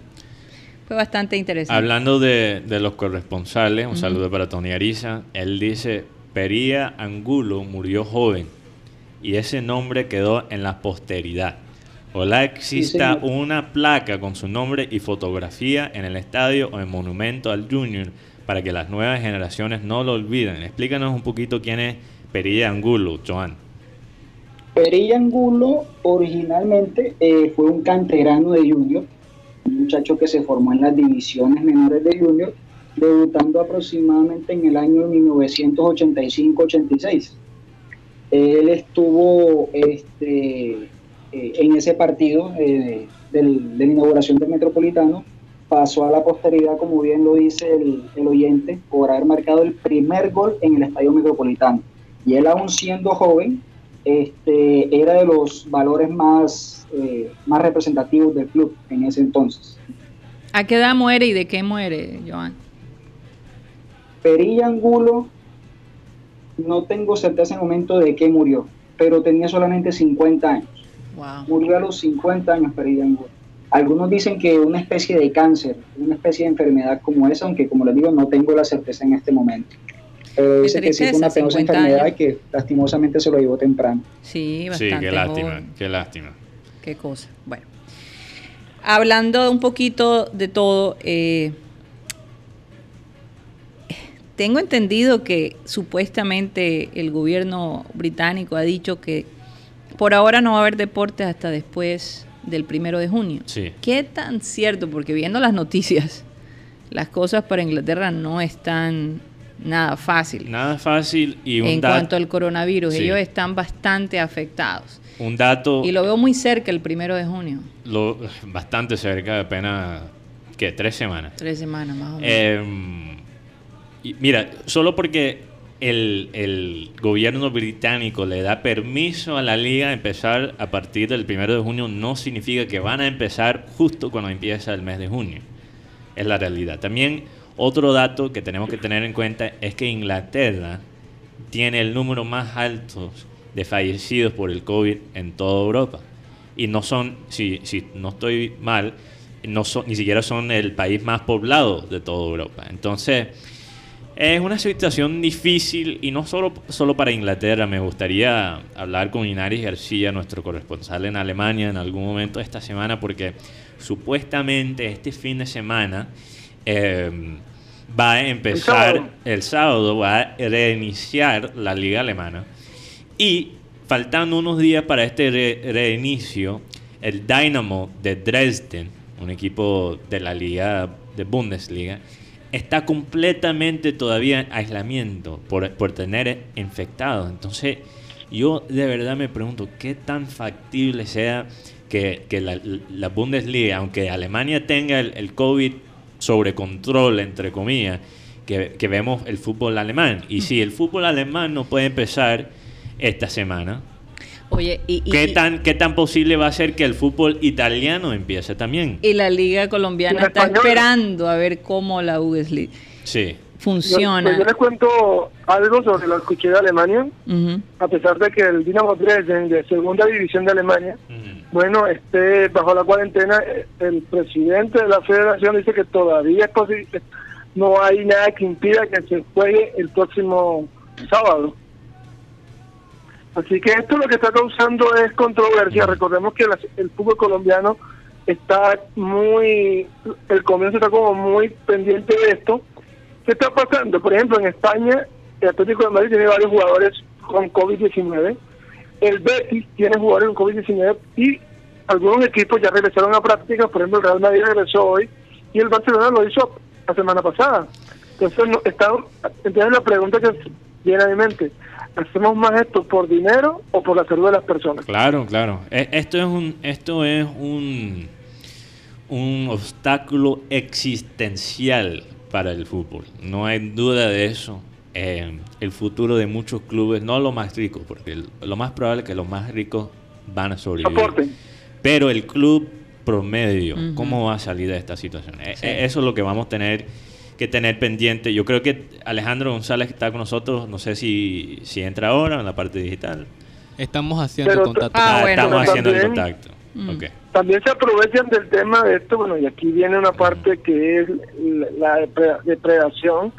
fue bastante interesante. Hablando de, de los corresponsales, un saludo para Tony Ariza. Él dice, Pería Angulo murió joven y ese nombre quedó en la posteridad. Ojalá exista señor. una placa con su nombre y fotografía en el estadio o en monumento al Junior para que las nuevas generaciones no lo olviden. Explícanos un poquito quién es Pería Angulo, Joan. Perilla Angulo originalmente eh, fue un canterano de Junior, un muchacho que se formó en las divisiones menores de Junior, debutando aproximadamente en el año 1985-86. Él estuvo este, eh, en ese partido eh, de la inauguración del Metropolitano, pasó a la posteridad, como bien lo dice el oyente, por haber marcado el primer gol en el Estadio Metropolitano. Y él aún siendo joven, este, era de los valores más, eh, más representativos del club en ese entonces. ¿A qué edad muere y de qué muere, Joan? Perilla Angulo, no tengo certeza en el momento de qué murió, pero tenía solamente 50 años. Wow. Murió a los 50 años Perilla Angulo. Algunos dicen que una especie de cáncer, una especie de enfermedad como esa, aunque como les digo, no tengo la certeza en este momento. Pero Qué dice que sí fue una penosa 50 enfermedad y años. que lastimosamente se lo llevó temprano. Sí, Sí, bastante qué lástima, joven. qué lástima. Qué cosa. Bueno, hablando un poquito de todo, eh, tengo entendido que supuestamente el gobierno británico ha dicho que por ahora no va a haber deportes hasta después del primero de junio. Sí. ¿Qué tan cierto? Porque viendo las noticias, las cosas para Inglaterra no están nada fácil. Nada fácil y un, en cuanto al coronavirus, Sí. ellos están bastante afectados. un dato Y lo veo muy cerca el primero de junio. lo- bastante cerca, apenas que tres semanas. Tres semanas más o menos. Eh, y mira, solo porque el, el gobierno británico le da permiso a la liga a empezar a partir del primero de junio, no significa que van a empezar justo cuando empieza el mes de junio. Es la realidad. También otro dato que tenemos que tener en cuenta es que Inglaterra tiene el número más alto de fallecidos por el COVID en toda Europa. Y no son, si, si no estoy mal, no son, ni siquiera son el país más poblado de toda Europa. Entonces, es una situación difícil y no solo, solo para Inglaterra. Me gustaría hablar con Inaris García, nuestro corresponsal en Alemania, en algún momento de esta semana, porque supuestamente este fin de semana eh, va a empezar el sábado. va a reiniciar la liga alemana. Y faltando unos días para este reinicio, el Dynamo de Dresden, un equipo de la liga de Bundesliga, está completamente todavía en aislamiento por, por tener infectados. Entonces, yo de verdad me pregunto qué tan factible sea que, que la, la, Bundesliga, aunque Alemania tenga el, el, COVID sobre control, entre comillas, que, que vemos el fútbol alemán. Y si el fútbol alemán no puede empezar esta semana, Oye, y, y, ¿Qué, tan, ¿Qué tan posible va a ser que el fútbol italiano empiece también? Y la liga colombiana está esperando a ver cómo la Bundesliga sí. Funciona. Yo, yo, les cuento algo sobre lo que escuché de Alemania, uh -huh. a pesar de que el Dinamo Dresden de segunda división de Alemania, uh -huh. bueno, este bajo la cuarentena, el presidente de la federación dice que todavía es posible, no hay nada que impida que se juegue el próximo sábado. Así que esto lo que está causando es controversia. Recordemos que la, el fútbol colombiano está muy, el comienzo está como muy pendiente de esto. ¿Qué está pasando? Por ejemplo, en España, el Atlético de Madrid tiene varios jugadores con COVID-19. El Betis tiene jugadores con COVID-19 y algunos equipos ya regresaron a prácticas. Por ejemplo, el Real Madrid regresó hoy y el Barcelona lo hizo la semana pasada. Entonces, no, está, entonces la pregunta que viene a mi mente, ¿hacemos más esto por dinero o por la salud de las personas? Claro, claro. Esto es un, esto es un, un obstáculo existencial para el fútbol. No hay duda de eso. Eh, el futuro de muchos clubes, no los más ricos, porque lo más probable es que los más ricos van a sobrevivir. Aporten. Pero el club promedio, uh -huh. ¿cómo va a salir de esta situación? Sí. Eso es lo que vamos a tener que tener pendiente. Yo creo que Alejandro González que está con nosotros, no sé si, si entra ahora en la parte digital. Estamos haciendo Pero, contacto. Ah, bueno, estamos haciendo también, el contacto. Mm. Okay. También se aprovechan del tema de esto, bueno, y aquí viene una parte que es la depredación.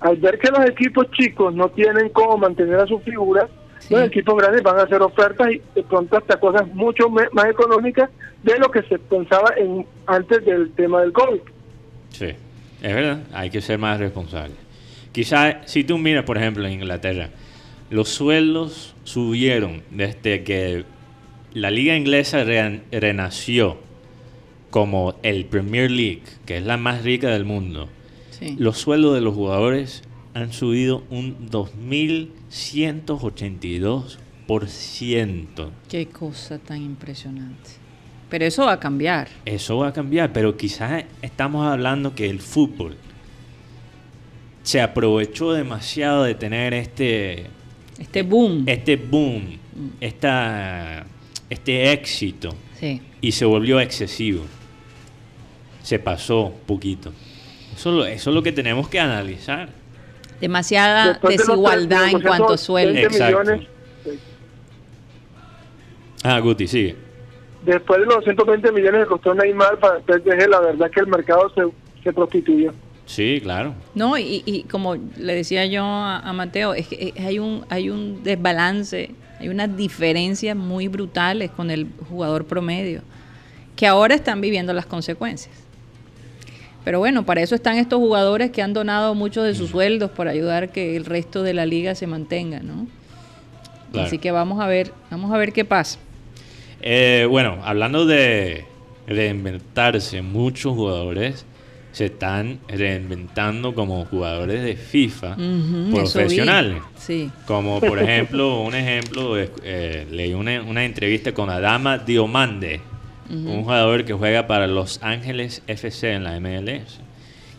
Al ver que los equipos chicos no tienen cómo mantener a sus figuras, sí. los equipos grandes van a hacer ofertas y de pronto hasta cosas mucho más económicas de lo que se pensaba en antes del tema del COVID. Sí. Es verdad, hay que ser más responsable. Quizás si tú miras, por ejemplo, en Inglaterra, los sueldos subieron desde que la liga inglesa re renació como el Premier League, que es la más rica del mundo. Sí. Los sueldos de los jugadores han subido un 2.182%. Qué cosa tan impresionante. Pero eso va a cambiar. Eso va a cambiar, pero quizás estamos hablando que el fútbol se aprovechó demasiado de tener este este boom, este boom, mm. esta, este éxito sí. y se volvió excesivo. Se pasó poquito. Eso, eso es lo que tenemos que analizar. Demasiada Después desigualdad de en cuanto a sueldo. Exacto. Millones. Ah, Guti, sigue después de los 120 millones que costó Neymar para PSG, la verdad que el mercado se, se prostituyó. Sí, claro. No, y, y, como le decía yo a, a, Mateo, es que hay un, hay un desbalance, hay unas diferencias muy brutales con el jugador promedio, que ahora están viviendo las consecuencias. Pero bueno, para eso están estos jugadores que han donado muchos de sus sueldos para ayudar que el resto de la liga se mantenga, ¿no? Claro. Así que vamos a ver, vamos a ver qué pasa. Eh, bueno, hablando de reinventarse, muchos jugadores se están reinventando como jugadores de FIFA uh -huh, profesionales. Sí. Como por ejemplo, un ejemplo, eh, leí una, una, entrevista con Adama Diomande, uh -huh. un jugador que juega para Los Ángeles FC en la MLS,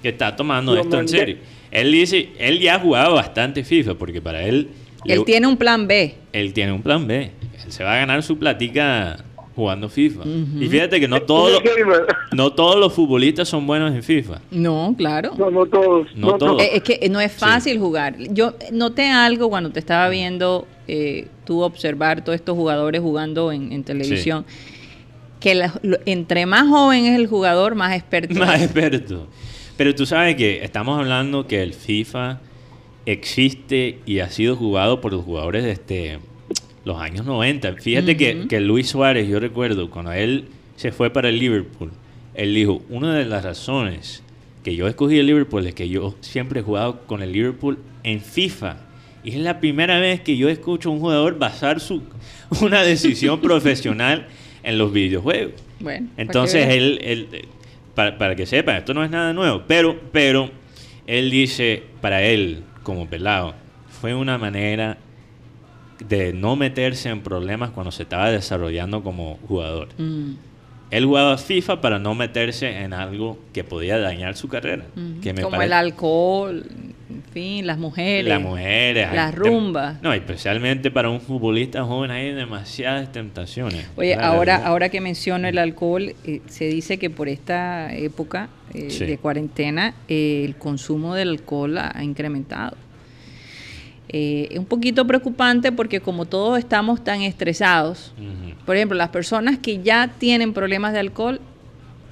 que está tomando esto en serio. Él dice, él ya ha jugado bastante FIFA, porque para él... Él tiene un plan B. Él tiene un plan B. Él se va a ganar su platica jugando FIFA. Y fíjate que no todos, no todos los futbolistas son buenos en FIFA. No, claro. No, no todos. No, todos. Es que no es fácil jugar. Yo noté algo cuando te estaba viendo, eh, tú observar todos estos jugadores jugando en, televisión, que entre más joven es el jugador, más experto. Más experto. Pero tú sabes que estamos hablando que el FIFA existe y ha sido jugado por los jugadores de este los años 90. Fíjate que, que, Luis Suárez, yo recuerdo, cuando él se fue para el Liverpool, él dijo, una de las razones que yo escogí el Liverpool es que yo siempre he jugado con el Liverpool en FIFA. Y es la primera vez que yo escucho a un jugador basar su, una decisión profesional en los videojuegos. Bueno, Entonces, él, él para, para, que sepan, esto no es nada nuevo, pero, pero él dice, para él, como pelado, fue una manera de no meterse en problemas cuando se estaba desarrollando como jugador. Mm. Él jugaba FIFA para no meterse en algo que podía dañar su carrera. Mm. como el alcohol, en fin, las mujeres. Las mujeres. Las rumbas. No, especialmente para un futbolista joven hay demasiadas tentaciones. Oye, ahora, ahora que menciono el alcohol, eh, se dice que por esta época eh, de cuarentena eh, el consumo del alcohol ha incrementado. Eh, es un poquito preocupante porque como todos estamos tan estresados, por ejemplo, las personas que ya tienen problemas de alcohol,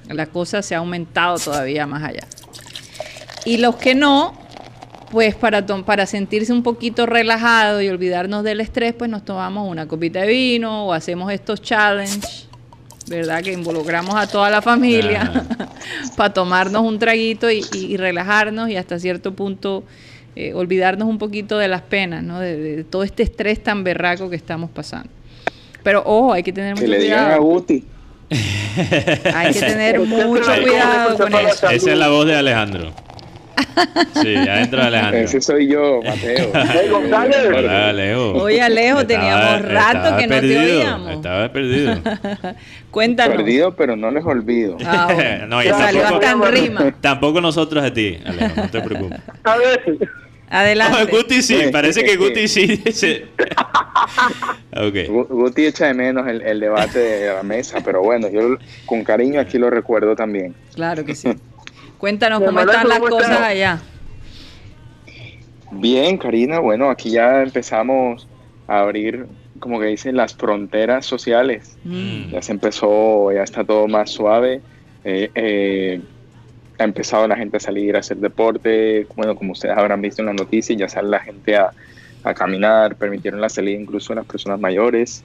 la cosa se ha aumentado todavía más allá. Y los que no, pues para, para sentirse un poquito relajado y olvidarnos del estrés, pues nos tomamos una copita de vino o hacemos estos challenges, ¿verdad? Que involucramos a toda la familia para tomarnos un traguito y relajarnos y hasta cierto punto eh, olvidarnos un poquito de las penas, ¿no? De, todo este estrés tan berraco que estamos pasando. Pero ojo, hay que tener mucho cuidado. Que le digan a Guti. Hay que tener mucho cuidado con eso. Esa es la voz de Alejandro. Sí, adentro de Alejandro. Ese soy yo, Mateo. Hola, Alejo. Oye, Alejo, teníamos rato que no te oíamos. Estaba perdido. Cuéntanos. Perdido, pero no les olvido. Ah, no, y tampoco, rima. tampoco nosotros a ti, Alejo, no te preocupes. A ver. Adelante. Guti sí, parece que Guti sí. okay. Guti echa de menos el, debate de la mesa, pero bueno, yo con cariño aquí lo recuerdo también. Claro que sí. Cuéntanos cómo están las cosas allá. Bien, Karina, bueno, aquí ya empezamos a abrir, como que dicen, las fronteras sociales. Mm. Ya se empezó, ya está todo más suave. Eh, eh, ha empezado la gente a salir a hacer deporte, bueno, como ustedes habrán visto en las noticias, ya sale la gente a, caminar, permitieron la salida incluso a las personas mayores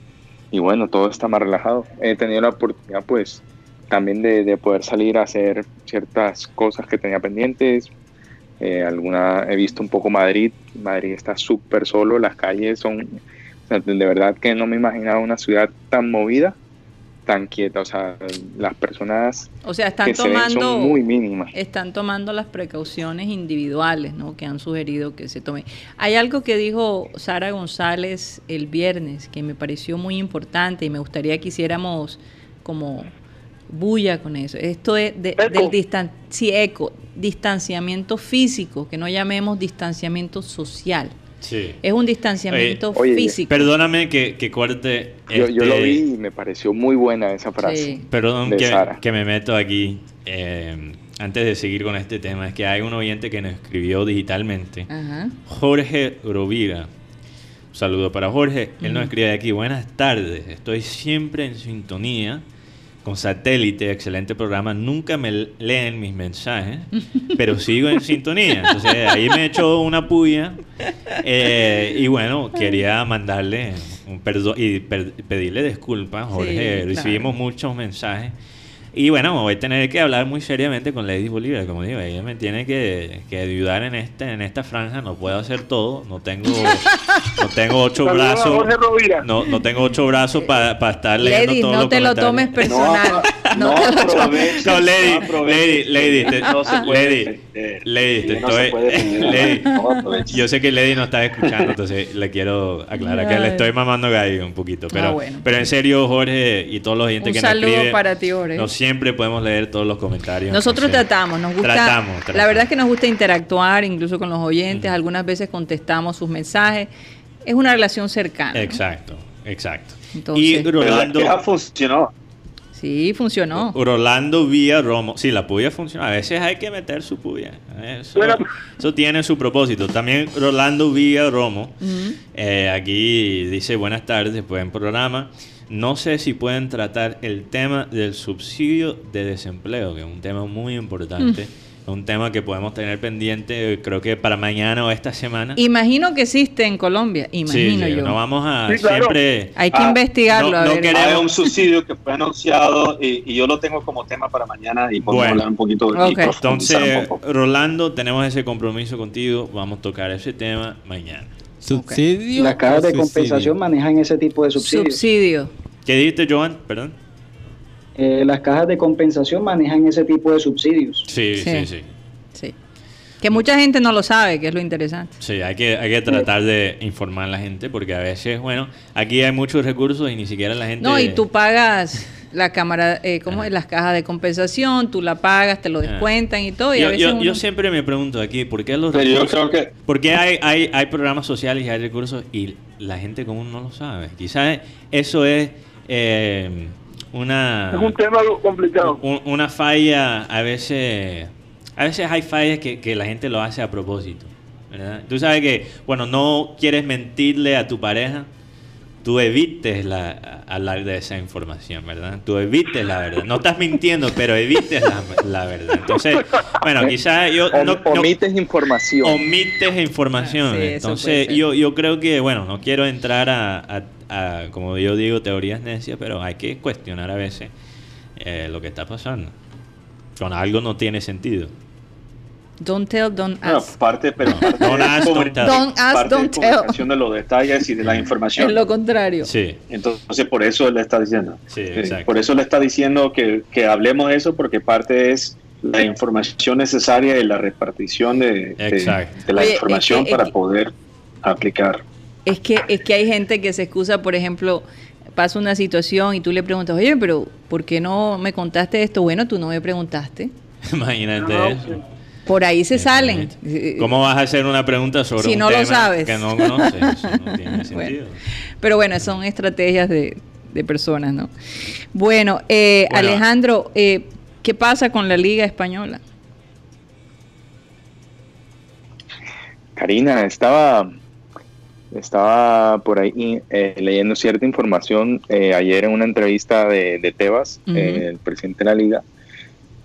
y bueno, todo está más relajado. He tenido la oportunidad pues también de, poder salir a hacer ciertas cosas que tenía pendientes. Eh, alguna, he visto un poco Madrid, Madrid está súper solo, las calles son, de verdad que no me imaginaba una ciudad tan movida tan quieta, o sea, las personas o sea, están tomando, son muy mínimas. Están tomando las precauciones individuales, ¿no? Que han sugerido que se tome. Hay algo que dijo Sara González el viernes que me pareció muy importante y me gustaría que hiciéramos como bulla con eso. Esto es del distan eco, distanciamiento físico, que no llamemos distanciamiento social. Es un distanciamiento físico. Perdóname que, que corte. Yo, yo, lo este vi y me pareció muy buena esa frase. Perdón que, que, me meto aquí. Eh, antes de seguir con este tema, es que hay un oyente que nos escribió digitalmente. Jorge Rovira. Un saludo para Jorge. Él nos escribe aquí. Buenas tardes. Estoy siempre en sintonía con satélite, excelente programa. Nunca me leen mis mensajes, pero sigo en sintonía. Entonces ahí me echó una puya. Eh, y bueno, quería mandarle un perdón y pedirle disculpas, Jorge. Recibimos muchos mensajes. Y bueno, voy a tener que hablar muy seriamente con Lady Bolívar, como digo, ella me tiene que, ayudar en este en esta franja, no puedo hacer todo, no tengo no tengo ocho brazos, no, no tengo ocho brazos para estar leyendo Lady, todo no te lo tomes personal, no, te lo tomes. No, Lady, Lady, Lady, te, Lady, Lady, te estoy, Lady, yo sé que Lady no está escuchando, entonces le quiero aclarar que le estoy mamando gallo un poquito, pero, ah, pero en serio Jorge y todos los oyentes que nos escriben, para ti, Jorge siempre podemos leer todos los comentarios. Nosotros tratamos, nos gusta. Tratamos, La verdad es que nos gusta interactuar, incluso con los oyentes. Algunas veces contestamos sus mensajes. Es una relación cercana. Exacto, exacto. y Rolando. ha funcionado. Sí, funcionó. Rolando vía Romo. Sí, la puya funciona. A veces hay que meter su puya. Eso, eso tiene su propósito. También Rolando vía Romo. Eh, aquí dice buenas tardes, buen programa. No sé si pueden tratar el tema del subsidio de desempleo, que es un tema muy importante. Es un tema que podemos tener pendiente, creo que para mañana o esta semana. Imagino que existe en Colombia, imagino yo. No vamos a siempre. Hay que ah, investigarlo. No, a un subsidio que fue anunciado y, yo lo tengo como tema para mañana y podemos hablar un poquito de okay. Entonces, Rolando, tenemos ese compromiso contigo. Vamos a tocar ese tema mañana. ¿Subsidio? Las cajas de compensación manejan ese tipo de subsidios. Subsidio. ¿Qué dijiste, Joan? Perdón. Eh, las cajas de compensación manejan ese tipo de subsidios. Sí, sí, sí, sí. Que mucha gente no lo sabe, que es lo interesante. Sí, hay que, hay que tratar de informar a la gente porque a veces, bueno, aquí hay muchos recursos y ni siquiera la gente... No, y tú pagas la cámara, eh, ¿cómo es? Las cajas de compensación, tú la pagas, te lo descuentan y todo. yo, siempre me pregunto aquí, ¿por qué los recursos, ¿Por qué hay, hay, hay programas sociales y hay recursos y la gente común no lo sabe? Quizás eso es eh, una... Es un tema complicado. una falla, a veces, a veces hay fallas que, la gente lo hace a propósito. ¿verdad? Tú sabes que, bueno, no quieres mentirle a tu pareja, tú evites la, hablar de esa información, ¿verdad? Tú evites la verdad. No estás mintiendo, pero evites la, verdad. Entonces, bueno, quizás yo... No, omites información. Omites información. Entonces, yo, yo creo que, bueno, no quiero entrar a como yo digo, teorías necias, pero hay que cuestionar a veces eh, lo que está pasando. Con algo no tiene sentido. Don't tell, don't ask. parte, pero don't ask, don't tell. Don't ask, don't tell. de los detalles y de la información. Es lo contrario. Sí. Entonces, por eso le está diciendo. Sí, exacto. Por eso le está diciendo que, que hablemos de eso, porque parte es la información necesaria y la repartición de, de, la información para poder aplicar. Es que, es que hay gente que se excusa, por ejemplo, pasa una situación y tú le preguntas, oye, pero ¿por qué no me contaste esto? Bueno, tú no me preguntaste. Imagínate eso. Por ahí se salen. ¿Cómo vas a hacer una pregunta sobre si un no lo sabes? que no conoces? Eso no tiene sentido. pero bueno, son estrategias de, personas, ¿no? Bueno, eh, Alejandro, eh, ¿qué pasa con la Liga Española? Karina, estaba estaba por ahí eh, leyendo cierta información eh, ayer en una entrevista de, Tebas, eh, el presidente de la liga,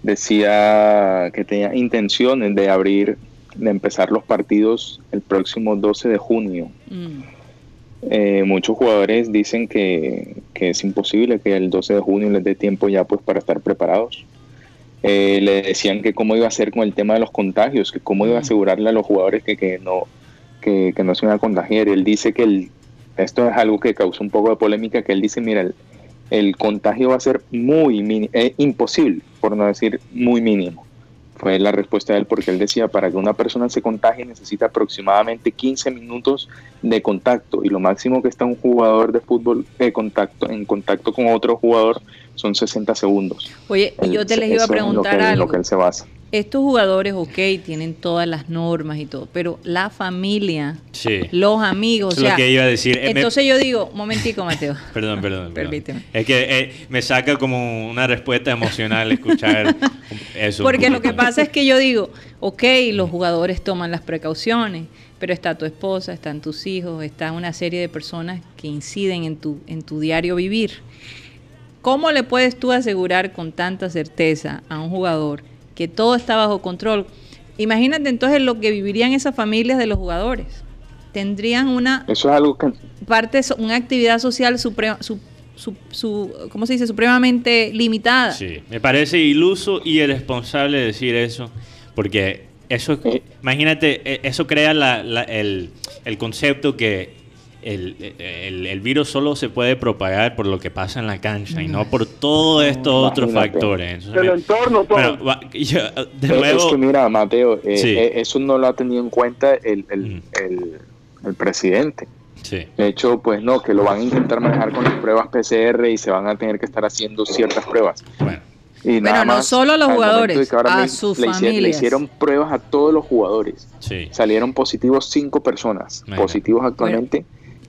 decía que tenía intenciones de abrir, de empezar los partidos el próximo 12 de junio. Mm. muchos jugadores dicen que, que, es imposible que el 12 de junio les dé tiempo ya pues para estar preparados. le decían que cómo iba a ser con el tema de los contagios, que cómo iba a mm. asegurarle a los jugadores que, que no que, no se van a contagiar. Él dice que el, esto es algo que causó un poco de polémica, que él dice, mira, el, contagio va a ser muy eh, imposible, por no decir muy mínimo. Fue la respuesta de él porque él decía, para que una persona se contagie necesita aproximadamente 15 minutos de contacto y lo máximo que está un jugador de fútbol de contacto, en contacto con otro jugador son 60 segundos. Oye, yo te les iba a preguntar algo. lo que él se basa estos jugadores, ok, tienen todas las normas y todo, pero la familia, los amigos, o sea, lo que iba a decir. Eh, entonces yo digo, momentico, Mateo. perdón, perdón. Permíteme. Es que eh, me saca como una respuesta emocional escuchar eso. Porque lo que pasa es que yo digo, ok, los jugadores toman las precauciones, pero está tu esposa, están tus hijos, está una serie de personas que inciden en tu, en tu diario vivir. ¿Cómo le puedes tú asegurar con tanta certeza a un jugador que todo está bajo control. Imagínate entonces lo que vivirían esas familias de los jugadores. Tendrían una Eso es algo que... parte, una actividad social suprema, su, su, ¿cómo se dice? supremamente limitada. Sí, me parece iluso y irresponsable decir eso, porque eso, eh. imagínate, e, eso crea el, el concepto que el, virus solo se puede propagar por lo que pasa en la cancha y no por todos estos otros factores. el entorno, todo. de nuevo, mira, Mateo, eh, eh, eso no lo ha tenido en cuenta el, presidente. De hecho, pues no, que lo van a intentar manejar con las pruebas PCR y se van a tener que estar haciendo ciertas pruebas. Y Pero no solo a los jugadores, que a le- sus le, hicieron, le familias. hicieron pruebas a todos los jugadores. Sí. Salieron positivos cinco personas positivos actualmente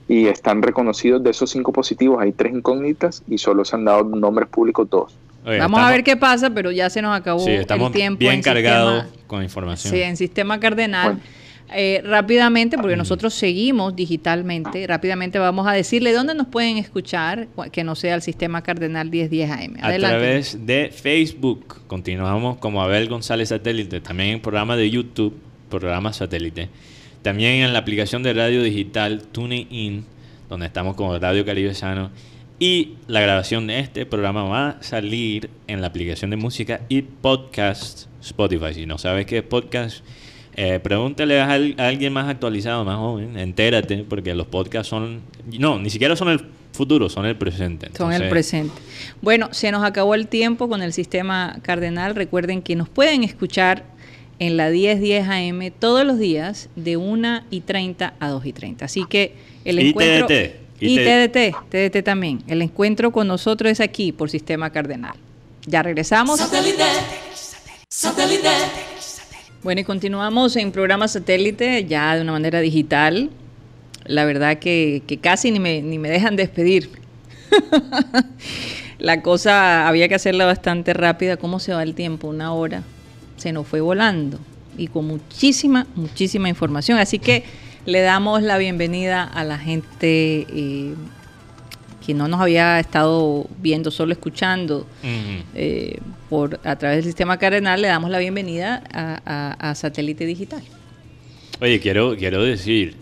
y están reconocidos de esos cinco positivos. Hay tres incógnitas y solo se han dado nombres públicos dos. Oye, Vamos a estamos- ver qué pasa, pero ya se nos acabó Sí, estamos el tiempo. bien en cargados sistema- con información. Sí, en sistema cardenal. Bueno. Eh, rápidamente, porque Mm. nosotros seguimos digitalmente, rápidamente vamos a decirle dónde nos pueden escuchar, cu- que no sea el sistema cardenal 1010 AM. A Adelante. través de Facebook. Continuamos como Abel González Satélite. También en programa de YouTube, programa satélite. También en la aplicación de radio digital TuneIn, donde estamos como Radio Caribe Sano. Y la grabación de este programa va a salir en la aplicación de música y podcast Spotify. Si no sabes qué es podcast, eh, pregúntale a, al- a alguien más actualizado, más joven. Entérate, porque los podcasts son. No, ni siquiera son el futuro, son el presente. Son el presente. Bueno, se nos acabó el tiempo con el sistema cardenal. Recuerden que nos pueden escuchar en la 1010 AM todos los días de 1 y 30 a 2 y 30. Así que el Y encuentro... TDT, y TDT, TDT también. El encuentro con nosotros es aquí por sistema cardenal. Ya regresamos. Bueno, y continuamos en programa satélite ya de una manera digital. La verdad que, que casi ni me, ni me dejan despedir. La cosa había que hacerla bastante rápida. ¿Cómo se va el tiempo? Una hora. Se nos fue volando. Y con muchísima, muchísima información. Así que le damos la bienvenida a la gente eh, que no nos había estado viendo, solo escuchando eh, por a través del sistema cardenal. Le damos la bienvenida a, a- a Satélite Digital. Oye, quiero, quiero decir,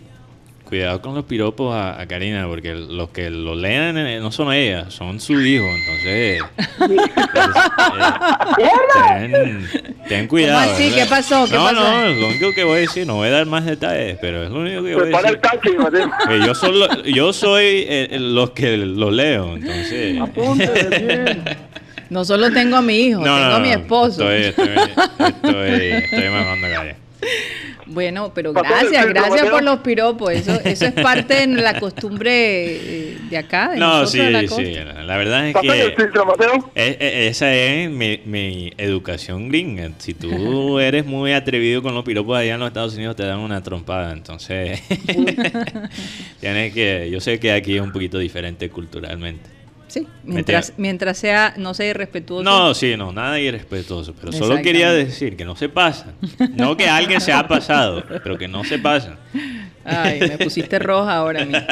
cuidado con los piropos a, a Karina, porque los que lo lean eh, no son ellas, son su hijo, entonces... eh, ten, ten cuidado. ¿Cómo así? ¿verdad? ¿Qué pasó? ¿Qué no, pasó? no, lo único que voy a decir, no voy a dar más detalles, pero es lo único que voy a Prepara el decir. taxi, Mateo. Que yo, solo, yo soy eh, los que lo leo, entonces... No solo tengo a mi hijo, tengo a mi esposo. Estoy, estoy, estoy, estoy mamando gallo. Bueno, pero gracias, gracias por los piropos. Eso, eso es parte de la costumbre eh, de acá, de No, sí, de la sí, la verdad es que... e- Esa es mi, mi educación gringa. Si tú eres muy atrevido con los piropos allá en los Estados Unidos, te dan una trompada. Entonces, tienes que. Yo sé que aquí es un poquito diferente culturalmente. Sí, mientras, mientras sea, no sea irrespetuoso. No, sí, no, nada irrespetuoso. Pero solo quería decir que no se pasan. No que alguien se ha pasado, pero que no se pasan. Ay, me pusiste roja ahora mí.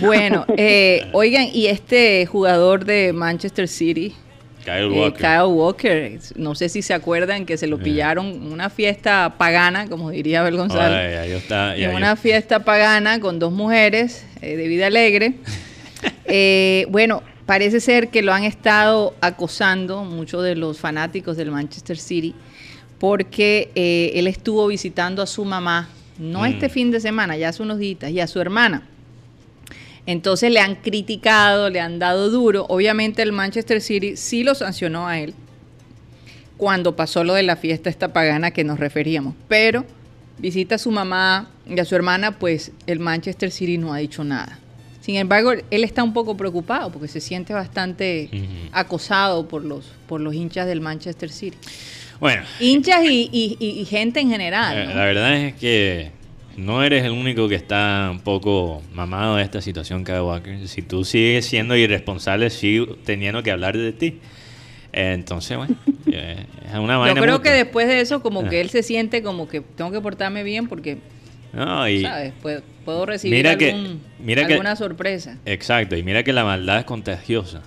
Bueno, eh, oigan, y este jugador de Manchester City, Kyle eh, Walker. Kyle Walker, no sé si se acuerdan que se lo Eh. pillaron en una fiesta pagana, como diría Abel González. Ay, ahí está, ya en una fiesta pagana con dos mujeres eh, de vida alegre. Eh, bueno, parece ser que lo han estado acosando muchos de los fanáticos del Manchester City porque eh, él estuvo visitando a su mamá, no Mm. este fin de semana, ya hace unos días, y a su hermana. Entonces le han criticado, le han dado duro. Obviamente el Manchester City sí lo sancionó a él cuando pasó lo de la fiesta esta pagana que nos referíamos. Pero visita a su mamá y a su hermana, pues el Manchester City no ha dicho nada. Sin embargo, él está un poco preocupado porque se siente bastante acosado por los, por los hinchas del Manchester City. Bueno, Hinchas y, y- y- y gente en general. Eh, ¿no? La verdad es que no eres el único que está un poco mamado de esta situación, Kyle Walker. Si tú sigues siendo irresponsable, sigo teniendo que hablar de ti. Entonces, bueno, eh, es una Yo vaina creo mutua. que después de eso, como Ah. que él se siente como que tengo que portarme bien porque, No, y- ¿sabes? Puedo, puedo recibir Mira que- algún- mira que- alguna sorpresa. Exacto, y mira que la maldad es contagiosa.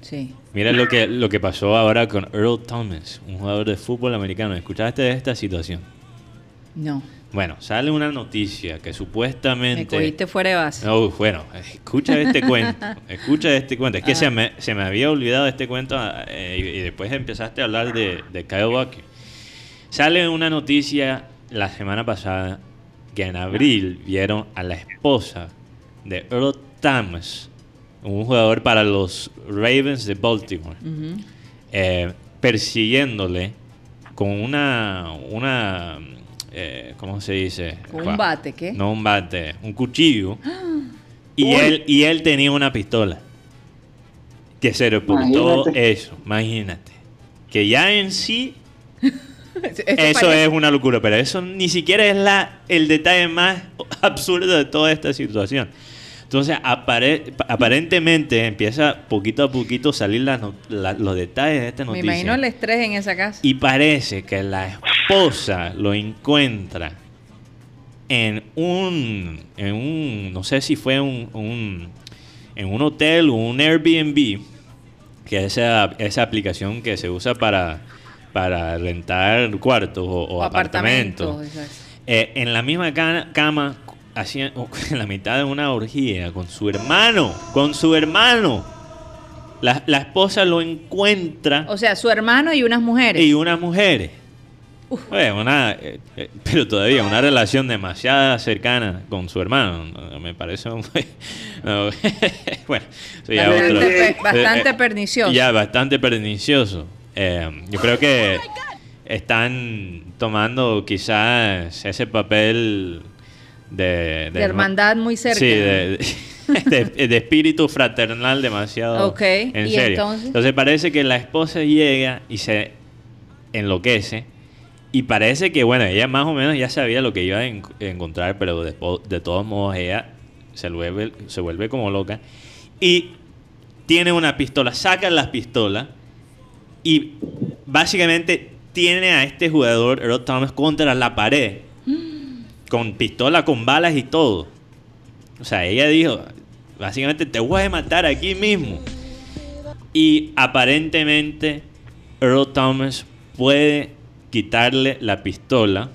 Sí. Mira lo que, lo que pasó ahora con Earl Thomas, un jugador de fútbol americano. ¿Escuchaste de esta situación? No. Bueno, sale una noticia que Me supuestamente... cogiste fuera de base. Oh, bueno, escucha este cuento. Escucha este cuento. Es que Ah. se, me, se me había olvidado este cuento eh, y, y después empezaste a hablar de, de Kyle Walker. Sale una noticia la semana pasada que en abril vieron a la esposa de Earl Thomas, un jugador para los Ravens de Baltimore, eh, persiguiéndole con una, una eh, ¿cómo se dice? Con un bate, ¿qué? No un bate, un cuchillo. Y él, y él tenía una pistola. Que se reportó Imagínate. eso, imagínate. que ya en sí eso es una locura, pero eso ni siquiera es la, el detalle más absurdo de toda esta situación. Entonces, aparentemente empieza poquito a poquito a salir los detalles de esta noticia. Me imagino el estrés en esa casa. Y parece que la esposa lo encuentra en un, en un no sé si fue un, en un hotel o un Airbnb, que es esa, esa aplicación que se usa para para rentar cuartos o, apartamentos. Eh, en la misma cama, hacían en la mitad de una orgía con su hermano, con su hermano. La, esposa lo encuentra. O sea, su hermano y unas mujeres. Y unas mujeres. una, eh, eh, pero todavía una relación demasiado cercana con su hermano. Me parece un, bueno, bastante, bastante pernicioso. Ya, bastante pernicioso. Eh, yo creo que están tomando quizás ese papel de... De, hermandad muy cerca. Sí, de, espíritu fraternal demasiado en serio. Entonces? parece que la esposa llega y se enloquece y parece que, bueno, ella más o menos ya sabía lo que iba a encontrar, pero de, de todos modos ella se vuelve, se vuelve como loca y tiene una pistola, saca las pistolas y básicamente tiene a este jugador, Earl Thomas, contra la pared. Con pistola, con balas y todo. O sea, ella dijo, básicamente te voy a matar aquí mismo. Y aparentemente Earl Thomas puede quitarle la pistola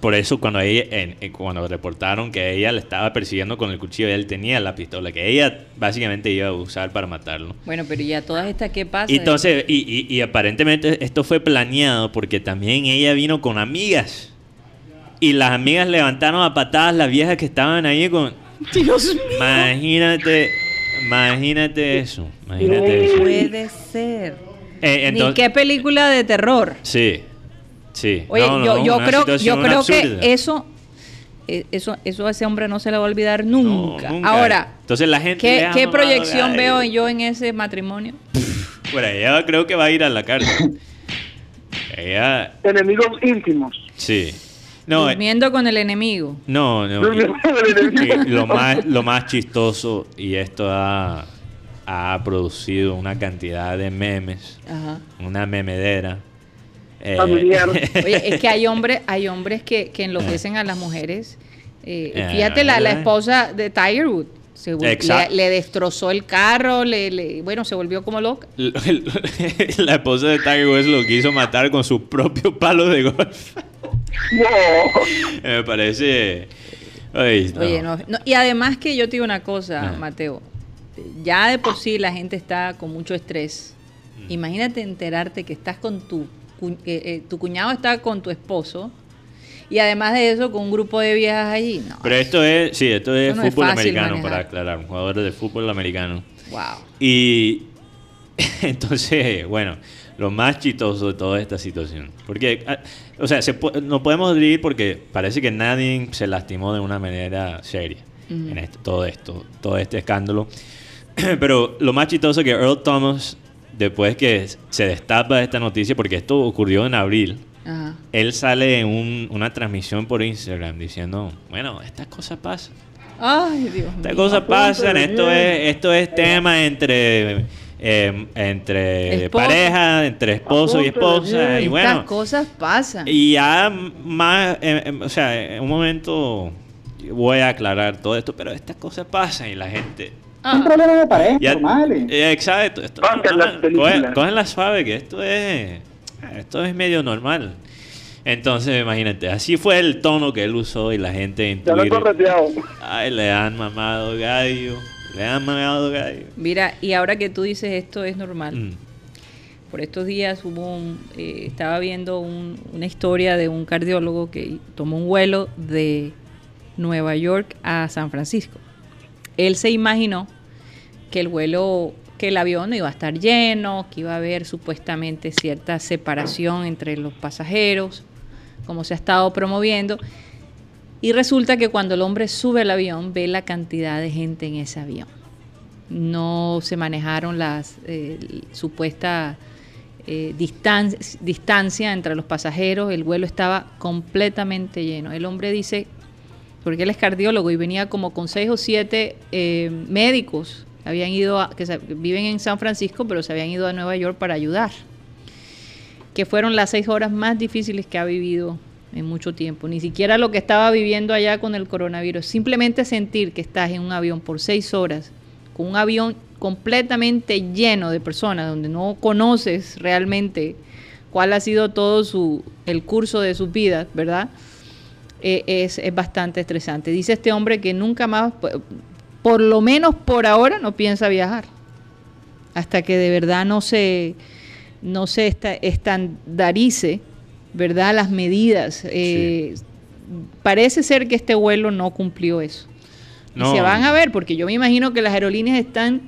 por eso cuando ella, cuando reportaron que ella le estaba persiguiendo con el cuchillo, él tenía la pistola que ella básicamente iba a usar para matarlo. Bueno, pero ya todas estas, ¿qué pasa? Entonces, y, y, aparentemente esto fue planeado porque también ella vino con amigas. Y las amigas levantaron a patadas las viejas que estaban ahí con... Dios mío. Imagínate, imagínate eso. Imagínate eso. Puede ser. Eh, Ni qué película de terror. Sí. Sí. Oye, yo, yo creo, yo creo que eso, eh, eso, eso a ese hombre no se le va a olvidar nunca. Ahora, Entonces la gente ¿qué, ¿qué proyección veo yo en ese matrimonio? bueno, ella creo que va a ir a la cárcel. ella... Enemigos íntimos. Sí. No, eh, Durmiendo con el enemigo. No, no. lo, más, lo más chistoso, y esto ha, ha producido una cantidad de memes, Ajá. una memedera eh, Oye, es que hay hombres, hay hombres que, que enloquecen a las mujeres. Eh, eh, fíjate, la, la, esposa de Tiger Woods. le, destrozó el carro, le, bueno, se volvió como loca. La esposa de Tiger Woods lo quiso matar con su propio palo de golf. Me parece... Oye, no. y además que yo te digo una cosa, Mateo. Ya de por sí la gente está con mucho estrés. Mm. Imagínate enterarte que estás con tu eh, tu cuñado está con tu esposo y además de eso con un grupo de viejas allí. No, Pero esto es, sí, esto es fútbol americano, para aclarar, jugadores de fútbol americano. Wow. Y entonces, bueno, lo más chistoso de toda esta situación. Porque, ah, o sea, no podemos decir porque parece que nadie se lastimó de una manera seria en todo esto, todo este escándalo. Pero lo más chistoso es que Earl Thomas después que se destapa esta noticia, porque esto ocurrió en abril, él sale en una transmisión por Instagram diciendo, bueno, estas cosas pasan. Ay, Dios Estas cosas pasan, esto es, esto es tema entre... Eh, entre pareja, entre esposo y esposa. Y bueno, Estas cosas pasan. Y ya más, eh, eh, o sea, en un momento voy a aclarar todo esto, pero estas cosas pasan y la gente Ah. Un problema de pareja, normal. Eh, exacto. Esto, cogen, la suave, que esto es, esto es medio normal. Entonces, imagínate, así fue el tono que él usó y la gente en ay, le han mamado gallo, le han mamado gallo. Mira, y ahora que tú dices esto es normal. Mm. Por estos días hubo un, eh, estaba viendo una historia de un cardiólogo que tomó un vuelo de Nueva York a San Francisco él se imaginó que el vuelo, que el avión iba a estar lleno, que iba a haber supuestamente cierta separación entre los pasajeros, como se ha estado promoviendo. Y resulta que cuando el hombre sube al avión ve la cantidad de gente en ese avión. No se manejaron las eh, supuestas eh, distancia entre los pasajeros, el vuelo estaba completamente lleno. El hombre dice, porque él es cardiólogo y venía como con seis o siete eh, médicos habían ido que viven en San Francisco, pero se habían ido a Nueva York para ayudar, que fueron las seis horas más difíciles que ha vivido en mucho tiempo. Ni siquiera lo que estaba viviendo allá con el coronavirus. Simplemente sentir que estás en un avión por seis horas, con un avión completamente lleno de personas, donde no conoces realmente cuál ha sido todo su, el curso de su vida, ¿verdad? Eh, es, es, bastante estresante. Dice este hombre que nunca más, por lo menos por ahora, no piensa viajar. Hasta que de verdad no se, no se estandarice, ¿verdad? Las medidas. Eh, parece ser que este vuelo no cumplió eso. se van a ver, porque yo me imagino que las aerolíneas están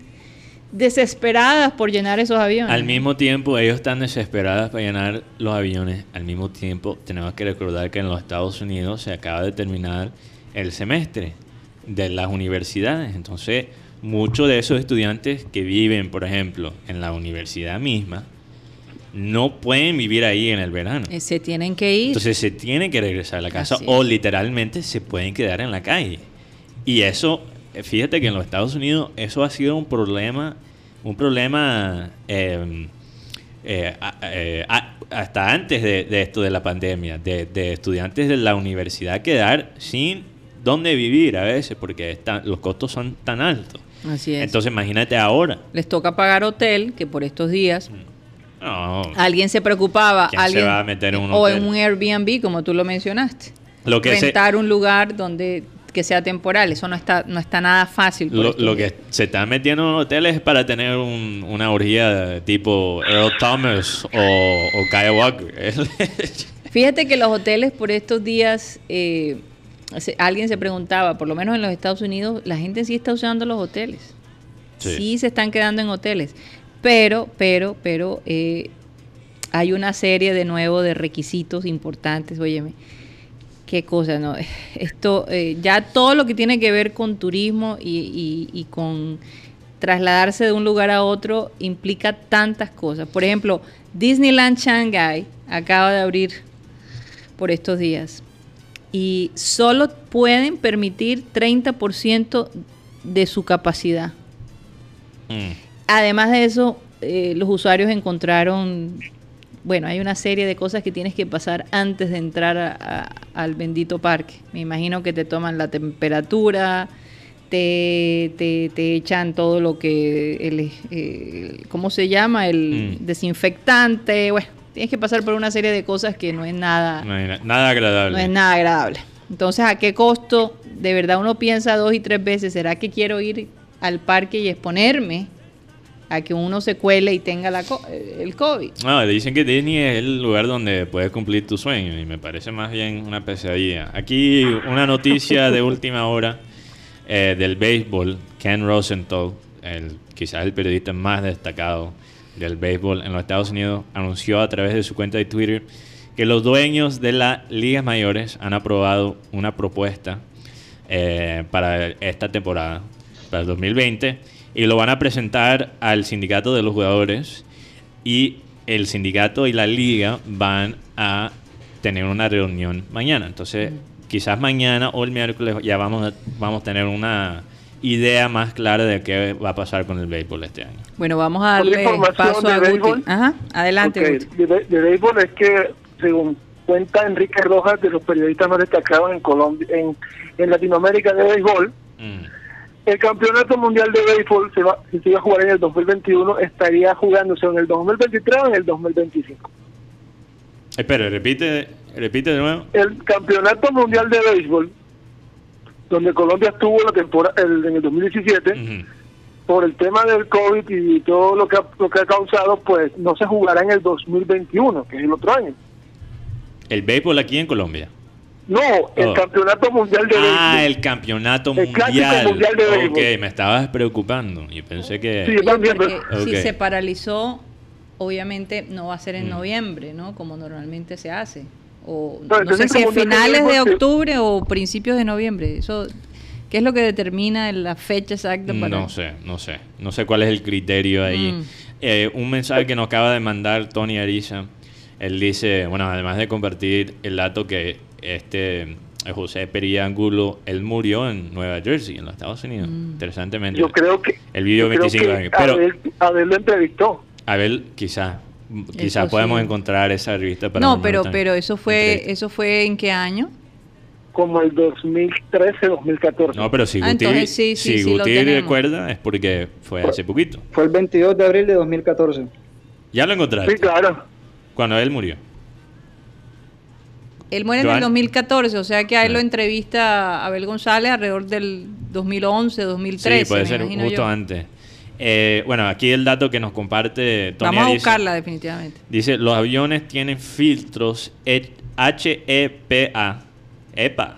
desesperadas por llenar esos aviones. Al mismo tiempo, ellos están desesperadas para llenar los aviones. Al mismo tiempo, tenemos que recordar que en los Estados Unidos se acaba de terminar el semestre de las universidades. Entonces, muchos de esos estudiantes que viven, por ejemplo, en la universidad misma, no pueden vivir ahí en el verano. Eh, se tienen que ir. Entonces se tienen que regresar a la casa o literalmente se pueden quedar en la calle. Y eso fíjate que en los Estados Unidos eso ha sido un problema, un problema em, eh, eh, hasta antes de, esto de la pandemia, de, estudiantes de la universidad quedar sin dónde vivir a veces porque los costos son tan altos. Así es. Entonces imagínate ahora. Les toca pagar hotel, que por estos días... Mm. alguien se preocupaba, alguien va a meter en un o en un Airbnb, como tú lo mencionaste. Lo que rentar un lugar donde que sea temporal. Eso no está, no está nada fácil. Lo, que se está metiendo en hoteles es para tener una orgía tipo Earl Thomas o, o Kaya Walker. Fíjate que los hoteles por estos días, eh, alguien se preguntaba, por lo menos en los Estados Unidos, la gente sí está usando los hoteles. Sí, se están quedando en hoteles. Pero, pero, pero, eh, hay una serie de nuevo de requisitos importantes, óyeme qué cosa, ¿no? Esto, eh, ya todo lo que tiene que ver con turismo y, con trasladarse de un lugar a otro implica tantas cosas. Por ejemplo, Disneyland Shanghai acaba de abrir por estos días y solo pueden permitir 30% de su capacidad. Mm. Además de eso, eh, los usuarios encontraron bueno, hay una serie de cosas que tienes que pasar antes de entrar al bendito parque. Me imagino que te toman la temperatura, te, te, echan todo lo que, el, ¿cómo se llama? El mm. desinfectante. Bueno, tienes que pasar por una serie de cosas que no es nada... nada agradable. No es nada agradable. Entonces, ¿a qué costo? De verdad uno piensa dos y tres veces, ¿será que quiero ir al parque y exponerme a que uno se cuele y tenga la el COVID. No, le dicen que Disney es el lugar donde puedes cumplir tu sueño y me parece más bien una pesadilla. Aquí una noticia de última hora eh, del béisbol. Ken Rosenthal, el, quizás el periodista más destacado del béisbol en los Estados Unidos, anunció a través de su cuenta de Twitter que los dueños de las ligas mayores han aprobado una propuesta eh, para esta temporada, para el 2020 y lo van a presentar al sindicato de los jugadores y el sindicato y la liga van a tener una reunión mañana. Entonces, quizás mañana o el miércoles ya vamos a, vamos a tener una idea más clara de qué va a pasar con el béisbol este año. Bueno, vamos a darle paso a Guti. Ajá, adelante. De, béisbol es que, según cuenta Enrique Rojas, de los periodistas más destacados en Colombia, en, en Latinoamérica de béisbol, mm el campeonato mundial de béisbol, se va, si se iba a jugar en el 2021, estaría jugándose en el 2023 o en el 2025. Espera, repite, repite de nuevo. El campeonato mundial de béisbol, donde Colombia estuvo la temporada en el 2017, por el tema del COVID y todo lo que, ha, lo que ha causado, pues no se jugará en el 2021, que es el otro año. El béisbol aquí en Colombia. No, el oh. campeonato mundial de béisbol. Ah, el campeonato mundial. mundial de béisbol. Ok, me estabas preocupando y pensé que... Sí, también. Si se paralizó, obviamente no va a ser en mm. noviembre, ¿no? Como normalmente se hace. O no, sé si es finales de octubre o principios de noviembre. Eso, ¿Qué es lo que determina la fecha exacta? Para... No sé, no sé. No sé cuál es el criterio ahí. Mm. eh, un mensaje que nos acaba de mandar Tony Ariza. Él dice, bueno, además de compartir el dato que este eh, José Pería Angulo, él murió en Nueva Jersey, en los Estados Unidos. Mm. Interesantemente. Yo creo que. Él vivió yo creo 25 que años. Pero Abel, Abel lo entrevistó. Abel, quizá, quizá Eso podemos sí. encontrar esa revista para No, pero, pero eso fue, entrevista. eso fue en qué año? como el 2013, 2014. No, pero si Ah, Guti, entonces sí, sí, si Guti recuerda es porque fue hace poquito. Fue el 22 de abril de 2014. Ya lo encontraste. Sí, claro. Cuando él murió. Él muere en el Joan. 2014, o sea que a él lo entrevista Abel González alrededor del 2011, 2013. sí, puede me ser justo yo. antes. Eh, bueno, aquí el dato que nos comparte Tony Vamos a buscarla definitivamente. Dice, los aviones tienen filtros E- HEPA, EPA,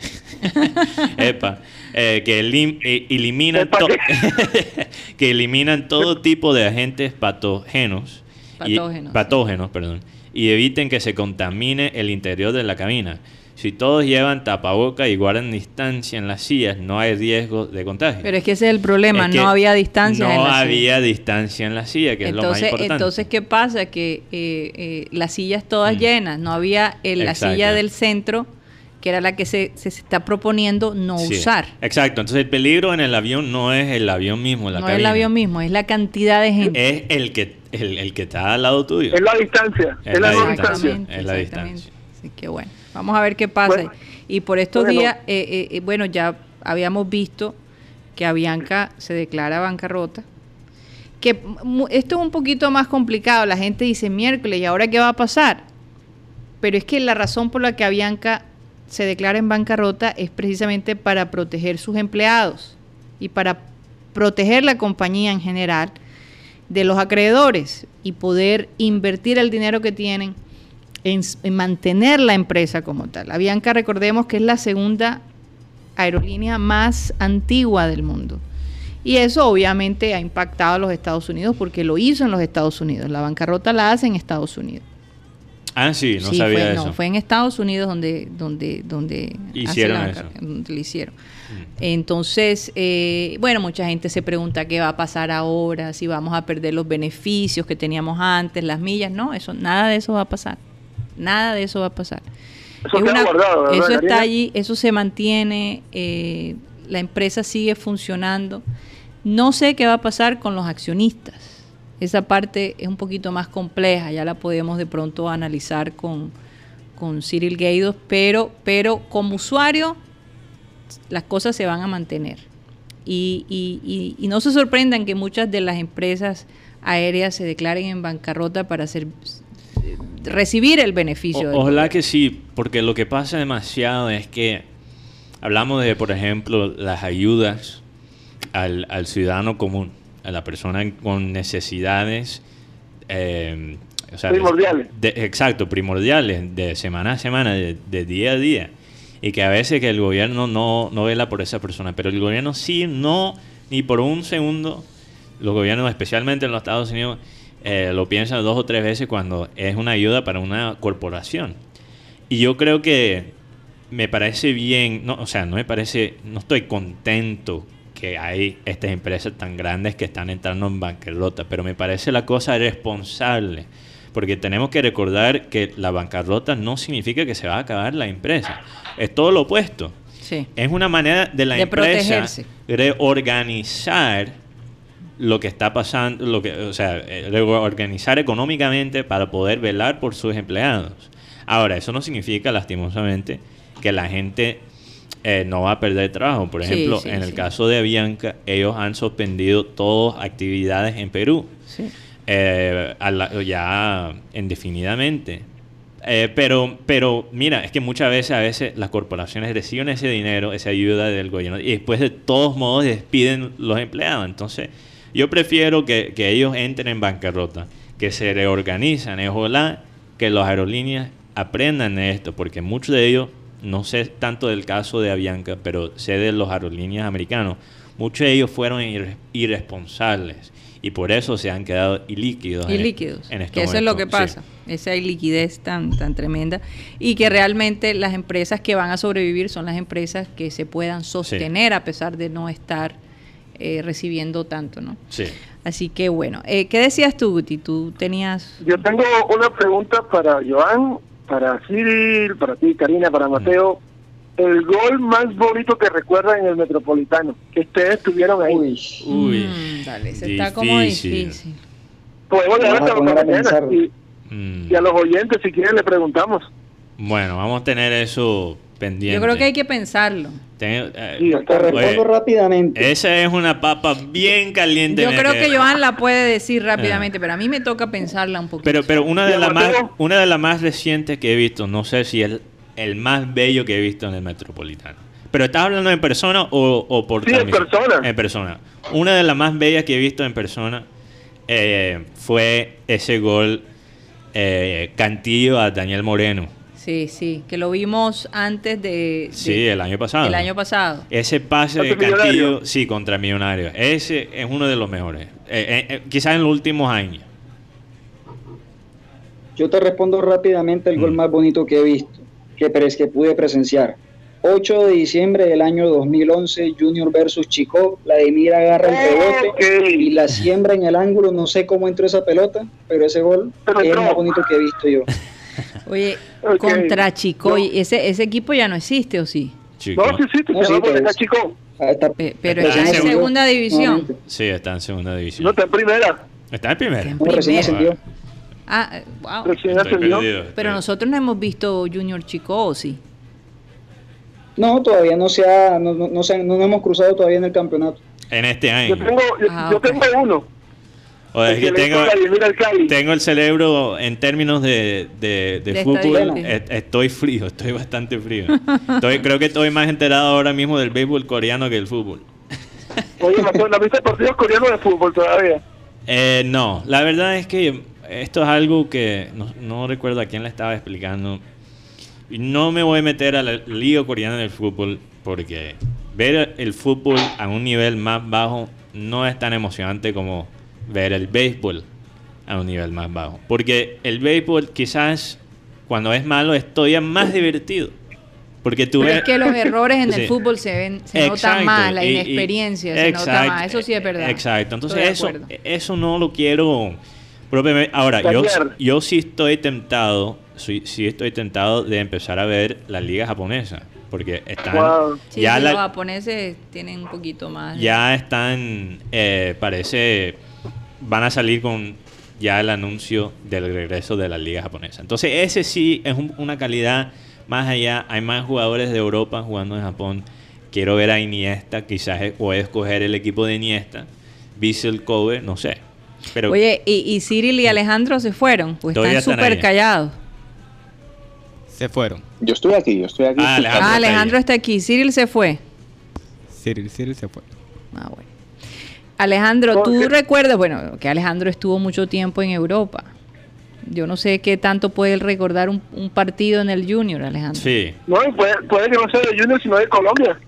EPA, eh, que elim- eh, eliminan ¿Epa to- que eliminan todo tipo de agentes patógenos, y- Patógenos, sí. patógenos, perdón, y eviten que se contamine el interior de la cabina. Si todos llevan tapaboca y guardan distancia en las sillas, no hay riesgo de contagio. Pero es que ese es el problema, Es que no había distancia. No en la silla. había distancia en la silla, que es lo más entonces, importante. entonces, ¿qué pasa? Que eh, eh, las sillas todas Mm. llenas, no había en la Exacto. silla del centro, que era la que se, se está proponiendo no Sí, usar. Exacto, entonces el peligro en el avión no es el avión mismo, la no es el avión mismo, es la cantidad de gente. Es el que, el, el que está al lado tuyo. Es la distancia. Es, la, no distancia. Es la distancia. Así que bueno, vamos a ver qué pasa. Bueno. y por estos Bueno. días, eh, eh, eh, bueno, ya habíamos visto que Avianca se declara bancarrota. Que esto es un poquito más complicado. La gente dice miércoles, ¿y ahora qué va a pasar? Pero es que la razón por la que Avianca se declara en bancarrota es precisamente para proteger sus empleados y para proteger la compañía en general de los acreedores y poder invertir el dinero que tienen en, mantener la empresa como tal. Avianca, recordemos que es la segunda aerolínea más antigua del mundo. Y eso obviamente ha impactado a los Estados Unidos porque lo hizo en los Estados Unidos. La bancarrota la hace en Estados Unidos. Ah, sí, no Sí, sabía fue, eso. No, fue en Estados Unidos donde, donde, donde hace Hicieron la eso. donde lo hicieron. Mm. Entonces, eh, bueno, mucha gente se pregunta qué va a pasar ahora, si vamos a perder los beneficios que teníamos antes, las millas. No, eso, nada de eso va a pasar. Nada de eso va a pasar. Eso Es queda una- guardado, ¿verdad, eso está allí, eso se mantiene, eh, la empresa sigue funcionando. No sé qué va a pasar con los accionistas. Esa parte es un poquito más compleja, ya la podemos de pronto analizar con, con Cyril Gaydos, pero, pero como usuario las cosas se van a mantener. Y, y- y- y no se sorprendan que muchas de las empresas aéreas se declaren en bancarrota para hacer, recibir el beneficio. O- ojalá que sí, porque lo que pasa demasiado es que hablamos de, por ejemplo, las ayudas al, al ciudadano común, a la persona con necesidades eh, o sea, de- Primordiales. de- exacto, primordiales, de semana a semana, de, de día a día. Y que a veces que el gobierno no, no vela por esa persona, pero el gobierno sí, no, ni por un segundo, los gobiernos, especialmente en los Estados Unidos, eh, lo piensan dos o tres veces cuando es una ayuda para una corporación. Y yo creo que me parece bien, no, o sea, no me parece, no estoy contento que hay estas empresas tan grandes que están entrando en bancarrota, pero me parece la cosa responsable, porque tenemos que recordar que la bancarrota no significa que se va a acabar la empresa, es todo lo opuesto. Sí. Es una manera de la De empresa protegerse. reorganizar lo que está pasando, lo que, o sea, eh, reorganizar económicamente para poder velar por sus empleados. Ahora, eso no significa lastimosamente que la gente eh, no va a perder trabajo. Por ejemplo, sí, en el sí. caso de Avianca, ellos han suspendido todas actividades en Perú Sí. eh, la- ya indefinidamente. Eh, pero, pero mira, es que muchas veces, a veces las corporaciones reciben ese dinero, esa ayuda del gobierno, y después de todos modos despiden los empleados. Entonces, yo prefiero que, que ellos entren en bancarrota, que se reorganizan. Ojalá que las aerolíneas aprendan de esto, porque muchos de ellos, no sé tanto del caso de Avianca, pero sé de los aerolíneas americanos, muchos de ellos fueron irre- irresponsables y por eso se han quedado ilíquidos. y en- líquidos. en este que eso es lo que sí. pasa. Esa liquidez tan, tan tremenda. Y que realmente las empresas que van a sobrevivir son las empresas que se puedan sostener a pesar de no estar eh, recibiendo tanto, ¿no? Sí. Así que bueno, eh, ¿qué decías tú, Guti? Tú tenías... Yo tengo una pregunta para Joan, para Cyril, para ti, Karina, para Mateo. El gol más bonito que recuerdan en el Metropolitano, que ustedes tuvieron ahí. Uy, mm, dale, se está como difícil. Podemos a y, y a los oyentes, si quieren, le preguntamos. Bueno, vamos a tener eso pendiente. Yo creo que hay que pensarlo. Eh, te respondo rápidamente. Esa es una papa bien caliente. Yo creo que Joan la puede decir rápidamente, pero a mí me toca pensarla un poquito. Pero, pero una de las más, una de las más recientes que he visto, no sé si es el más bello que he visto en el Metropolitano. Pero ¿estás hablando en persona o, o por Sí, en persona. En persona. Una de las más bellas que he visto en persona eh, fue ese gol eh, Cantillo a Daniel Moreno Sí, sí, que lo vimos antes de, Sí, el año pasado. El año pasado. Ese pase de Castillo, sí, contra Millonarios. Ese es uno de los mejores. Eh, eh, eh, quizás en los últimos años. Yo te respondo rápidamente el gol mm. más bonito que he visto, que, que pude presenciar. 8 de diciembre del año 2011, Junior versus Chico, la de Mira agarra el pelote y la siembra en el ángulo, no sé cómo entró esa pelota, pero ese gol es el más bonito que he visto yo. Oye, contra Chicoy, ese, ese equipo ya no existe, ¿o sí? No, sí existe, no, sí, está Chico. Ah, pero está, en, segunda división. Sí, está en segunda división. No, está en primera. Está en primera. En primera. Ah, wow. Pero nosotros no hemos visto Junior Chico, ¿o sí? No, todavía no se ha, no, no, no, no, hemos cruzado todavía en el campeonato. En este año. Yo tengo, yo, ah, yo tengo uno tengo, el cerebro en términos de, de, fútbol, estoy frío, estoy bastante frío. creo que estoy más enterado ahora mismo del béisbol coreano que del fútbol. Oye, ¿la viste partidos coreanos de fútbol todavía? Eh, no, la verdad es que esto es algo que no, recuerdo a quién le estaba explicando. Y no me voy a meter al lío coreano del fútbol porque ver el fútbol a un nivel más bajo no es tan emocionante como ver el béisbol a un nivel más bajo. Porque el béisbol quizás cuando es malo es todavía más divertido. Porque tú ves... Es que los errores en el fútbol se ven, se notan más, la inexperiencia se nota más, eso sí es verdad. Exacto, entonces eso, eso no lo quiero propiamente. Ahora, yo, yo sí estoy tentado, sí, sí estoy tentado de empezar a ver la liga japonesa porque están ya los japoneses tienen un poquito más ya están eh, parece van a salir con ya el anuncio del regreso de la liga japonesa. Entonces ese sí es una calidad más allá. Hay más jugadores de Europa jugando en Japón. Quiero ver a Iniesta, quizás o escoger el equipo de Iniesta. Bissell Kobe, no sé. Pero, Oye, ¿y, Cyril y Alejandro se fueron? Pues están súper callados. Se fueron. Yo estoy aquí, yo estoy aquí. Ah, Alejandro, ah, Alejandro está, aquí. Cyril se fue. Cyril, Cyril se fue. Ah, bueno. Alejandro, tú recuerdas, bueno, que Alejandro estuvo mucho tiempo en Europa. Yo no sé qué tanto puede recordar un, partido en el Junior, Alejandro. Sí. No, puede, puede, que no sea de Junior, sino de Colombia.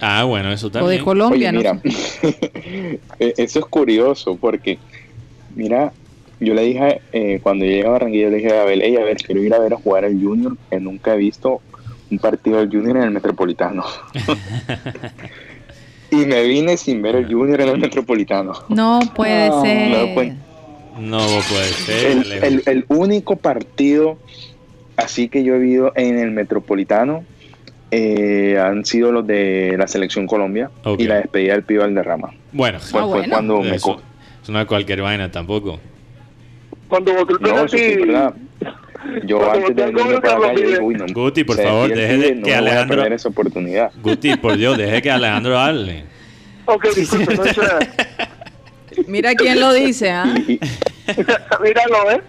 Ah, bueno, eso también. O de Colombia, mira, e, eso es curioso porque, mira, yo le dije, eh, cuando llegué a Barranquilla, le dije a Abel, a ver, quiero ir a ver a jugar al Junior, que nunca he visto un partido del Junior en el Metropolitano. y me vine sin ver el Junior en el Metropolitano. No puede ser. No, puede ser. El, único partido así que yo he visto en el Metropolitano eh, han sido los de la Selección Colombia y la despedida del Pío Valderrama. Bueno, fue, ah, cuando me Eso no es cualquier vaina tampoco. Cuando votó el no, Yo antes de venirme para acá, yo uy, no, Guti, por favor, deje de que Alejandro... esa oportunidad. Guti, por Dios, deje que Alejandro hable. Ok, disculpe, no Mira quién lo dice, ¿ah? Míralo, ¿eh?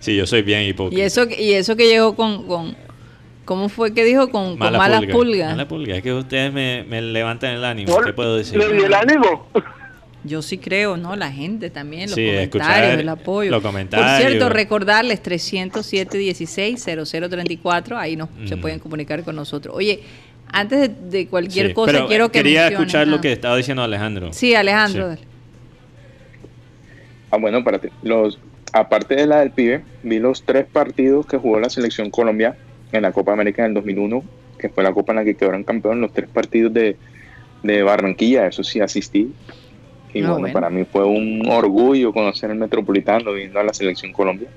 Sí, yo soy bien hipócrita. Y eso, y eso que llegó con, con ¿Cómo fue que dijo? Con, con malas pulgas. Mala pulga. Es que ustedes me, me levantan el ánimo. ¿Qué puedo decir? ¿Le di el ánimo? Yo sí creo, ¿no? La gente también, los comentarios, el apoyo. Los comentarios. Por cierto, recordarles 307 16 0034, ahí no se pueden comunicar con nosotros. Oye, antes de, cualquier cosa quiero que quería escuchar lo que estaba diciendo Alejandro. Sí, Alejandro. Ah, bueno, para los aparte de la del pibe, vi los tres partidos que jugó la selección Colombia en la Copa América en el 2001, que fue la copa en la que quedaron campeón, los tres partidos de, de Barranquilla, eso sí asistí Y ah, bueno, para mí fue un orgullo conocer el Metropolitano viendo a la selección Colombia.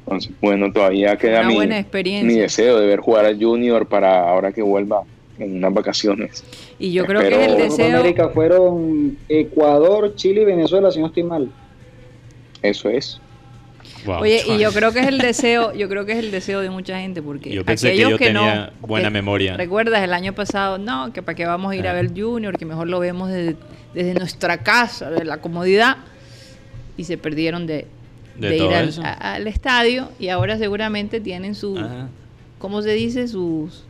Entonces, bueno, todavía queda mi, mi, deseo de ver jugar al Junior para ahora que vuelva en unas vacaciones. Y yo creo que el deseo... América fueron Ecuador, Chile y Venezuela, si no estoy mal. Eso es. Oye, y yo creo que es el deseo, yo creo que es el deseo de mucha gente porque yo pensé que yo tenía buena memoria. Recuerdas el año pasado, no, que para qué vamos a ir a ver Junior, que mejor lo vemos desde, nuestra casa, de la comodidad y se perdieron de, ir al, estadio y ahora seguramente tienen sus, ¿cómo se dice? Sus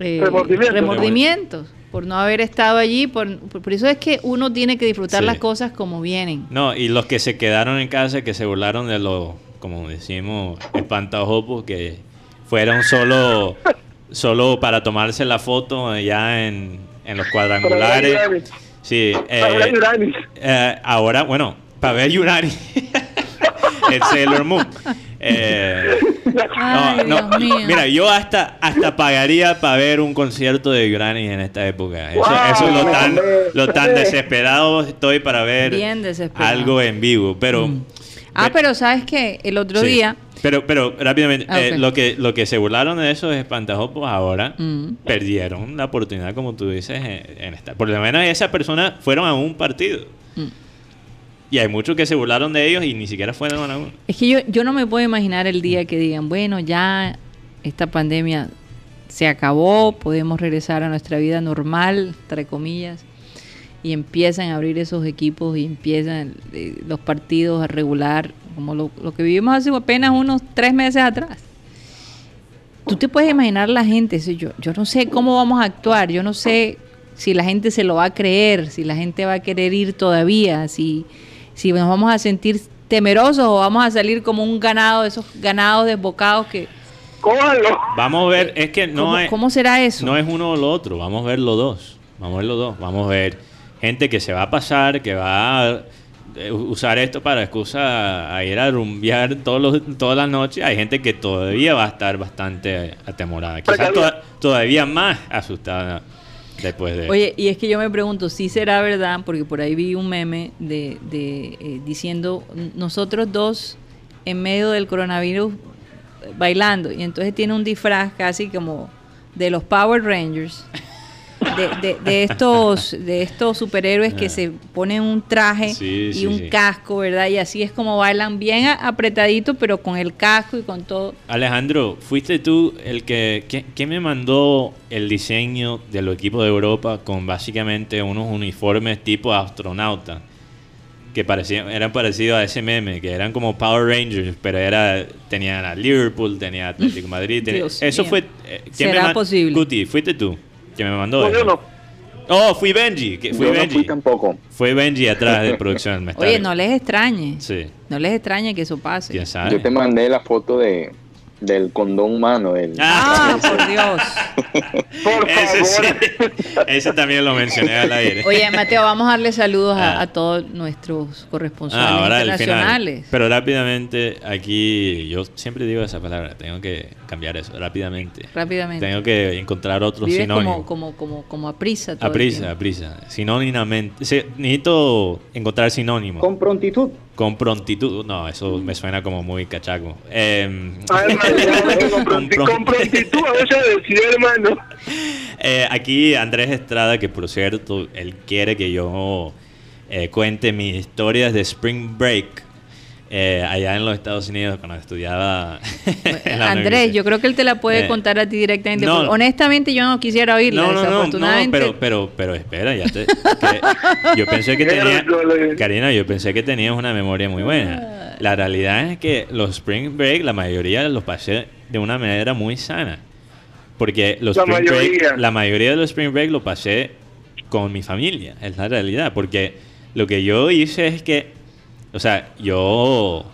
eh, remordimientos por no haber estado allí. Por, por, eso es que uno tiene que disfrutar las cosas como vienen. No, y los que se quedaron en casa, que se burlaron de los, como decimos, espantajopos, que fueron solo, solo para tomarse la foto allá en, en los cuadrangulares. Sí, eh, eh, ahora, bueno, para ver Yurani. el Sailor Moon. Eh, mira, yo hasta hasta pagaría para ver un concierto de Granny en esta época. Eso, es lo tan, lo tan desesperado estoy para ver algo en vivo. Pero. Mm. Ah, pero sabes que el otro día. Pero, pero rápidamente, ah, eh, lo que lo que se burlaron de esos espantajos, ahora mm. perdieron la oportunidad, como tú dices, en, esta. Por lo menos esas personas fueron a un partido. Mm. Y hay muchos que se burlaron de ellos y ni siquiera fueron a uno. Es que yo, yo no me puedo imaginar el día que digan, bueno, ya esta pandemia se acabó, podemos regresar a nuestra vida normal, entre comillas, y empiezan a abrir esos equipos y empiezan eh, los partidos a regular, como lo, que vivimos hace apenas unos tres meses atrás. Tú te puedes imaginar la gente, yo, yo no sé cómo vamos a actuar, yo no sé si la gente se lo va a creer, si la gente va a querer ir todavía, si si nos vamos a sentir temerosos o vamos a salir como un ganado, esos ganados desbocados que... Vamos a ver, es que no ¿Cómo, es... ¿Cómo será eso? No es uno o lo otro, vamos a ver los dos. Vamos a ver los dos. Vamos a ver gente que se va a pasar, que va a eh, usar esto para excusa a ir a rumbear todos los, todas las noches. Hay gente que todavía va a estar bastante atemorada, quizás todavía más asustada Oye, y es que yo me pregunto si será verdad, porque por ahí vi un meme de, de eh, diciendo nosotros dos en medio del coronavirus bailando y entonces tiene un disfraz casi como de los Power Rangers de, estos de estos superhéroes que ah. se ponen un traje y un casco, ¿verdad? Y así es como bailan bien apretadito, pero con el casco y con todo. Alejandro, fuiste tú el que, que, me mandó el diseño de los equipos de Europa con básicamente unos uniformes tipo astronauta que parecían, eran parecidos a ese meme, que eran como Power Rangers, pero era tenían a Liverpool, tenía Atlético Madrid. eso fue... Eh, ¿Será posible? Guti, fuiste tú que me mandó. No, Oh, fui Benji. Que fui Benji. No fui tampoco. Fue Benji atrás de producción. Oye, no les extrañe. Sí. No les extrañe que eso pase. Yo te mandé la foto de, del condón humano. Ah, por Dios. por favor. Ese, también lo mencioné al aire. Oye, Mateo, vamos a darle saludos a, ah. todos nuestros corresponsales ah, internacionales. Pero rápidamente, aquí yo siempre digo esa palabra, tengo que cambiar eso, rápidamente. Rápidamente. Tengo que encontrar otros sinónimos. Como, como, como, como a prisa. a prisa, a prisa. Sinónimamente. necesito encontrar sinónimos. Con prontitud. Con prontitud. No, eso me suena como muy cachaco. Eh, con, prontitud, a veces decir, hermano. Eh, aquí Andrés Estrada, que por cierto, él quiere que yo eh, cuente mis historias de Spring Break eh, allá en los Estados Unidos cuando estudiaba. Andrés, yo creo que él te la puede eh, contar a ti directamente. honestamente, yo no quisiera oírla. No, no, no, pero, pero, pero espera, ya te, yo pensé que tenía. Karina, yo pensé que tenías una memoria muy buena. La realidad es que los Spring Break, la mayoría los pasé de una manera muy sana. Porque los la Spring mayoría. Break, la mayoría de los Spring Break lo pasé con mi familia, es la realidad. Porque lo que yo hice es que o sea, yo,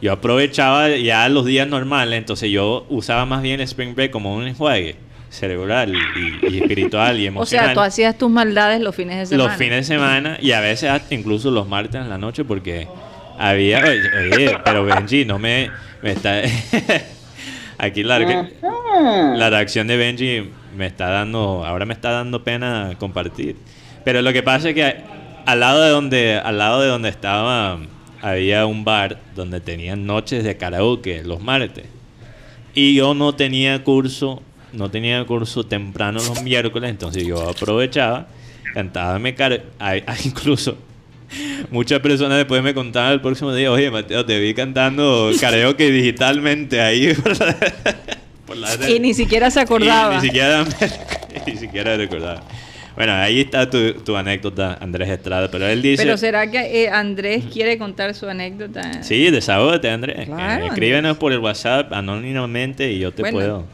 yo aprovechaba ya los días normales, entonces yo usaba más bien Spring Break como un enjuague cerebral y, espiritual y emocional. O sea, tú hacías tus maldades los fines de semana. Los fines de semana y a veces incluso los martes en la noche porque había... Oye, pero Benji, no me, me está... Aquí la, la reacción de Benji me está dando... Ahora me está dando pena compartir. Pero lo que pasa es que al lado de donde, al lado de donde estaba, había un bar donde tenían noches de karaoke los martes. Y yo no tenía curso, no tenía curso temprano los miércoles, entonces yo aprovechaba, cantaba mi incluso Muchas personas después me contaban el próximo día, oye Mateo, te vi cantando karaoke digitalmente ahí. y ni siquiera se acordaba. ni siquiera, ni siquiera recordaba. Bueno, ahí está tu, anécdota, Andrés Estrada, pero él dice... Pero ¿será que eh, Andrés quiere contar su anécdota? Sí, desahógate, Andrés. Claro, escríbenos por el WhatsApp anónimamente y yo te puedo...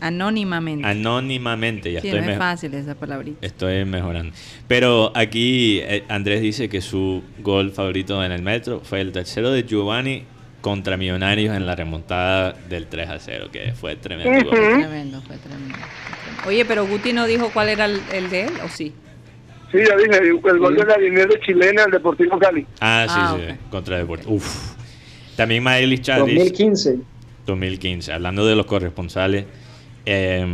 Anónimamente. Anónimamente, ya sí, estoy no es fácil esa palabrita. Estoy mejorando. Pero aquí eh, Andrés dice que su gol favorito en el metro fue el tercero de Giovanni contra Millonarios en la remontada del 3 a 0, que fue tremendo. Fue tremendo, fue tremendo. Oye, pero Guti no dijo cuál era el, de él, ¿o sí? Sí, ya dije, el gol de la de chilena, el Deportivo Cali. Ah, sí, ah, sí, contra Deportivo. Uf. También Maelis Chadis. 2015. 2015. Hablando de los corresponsales, eh,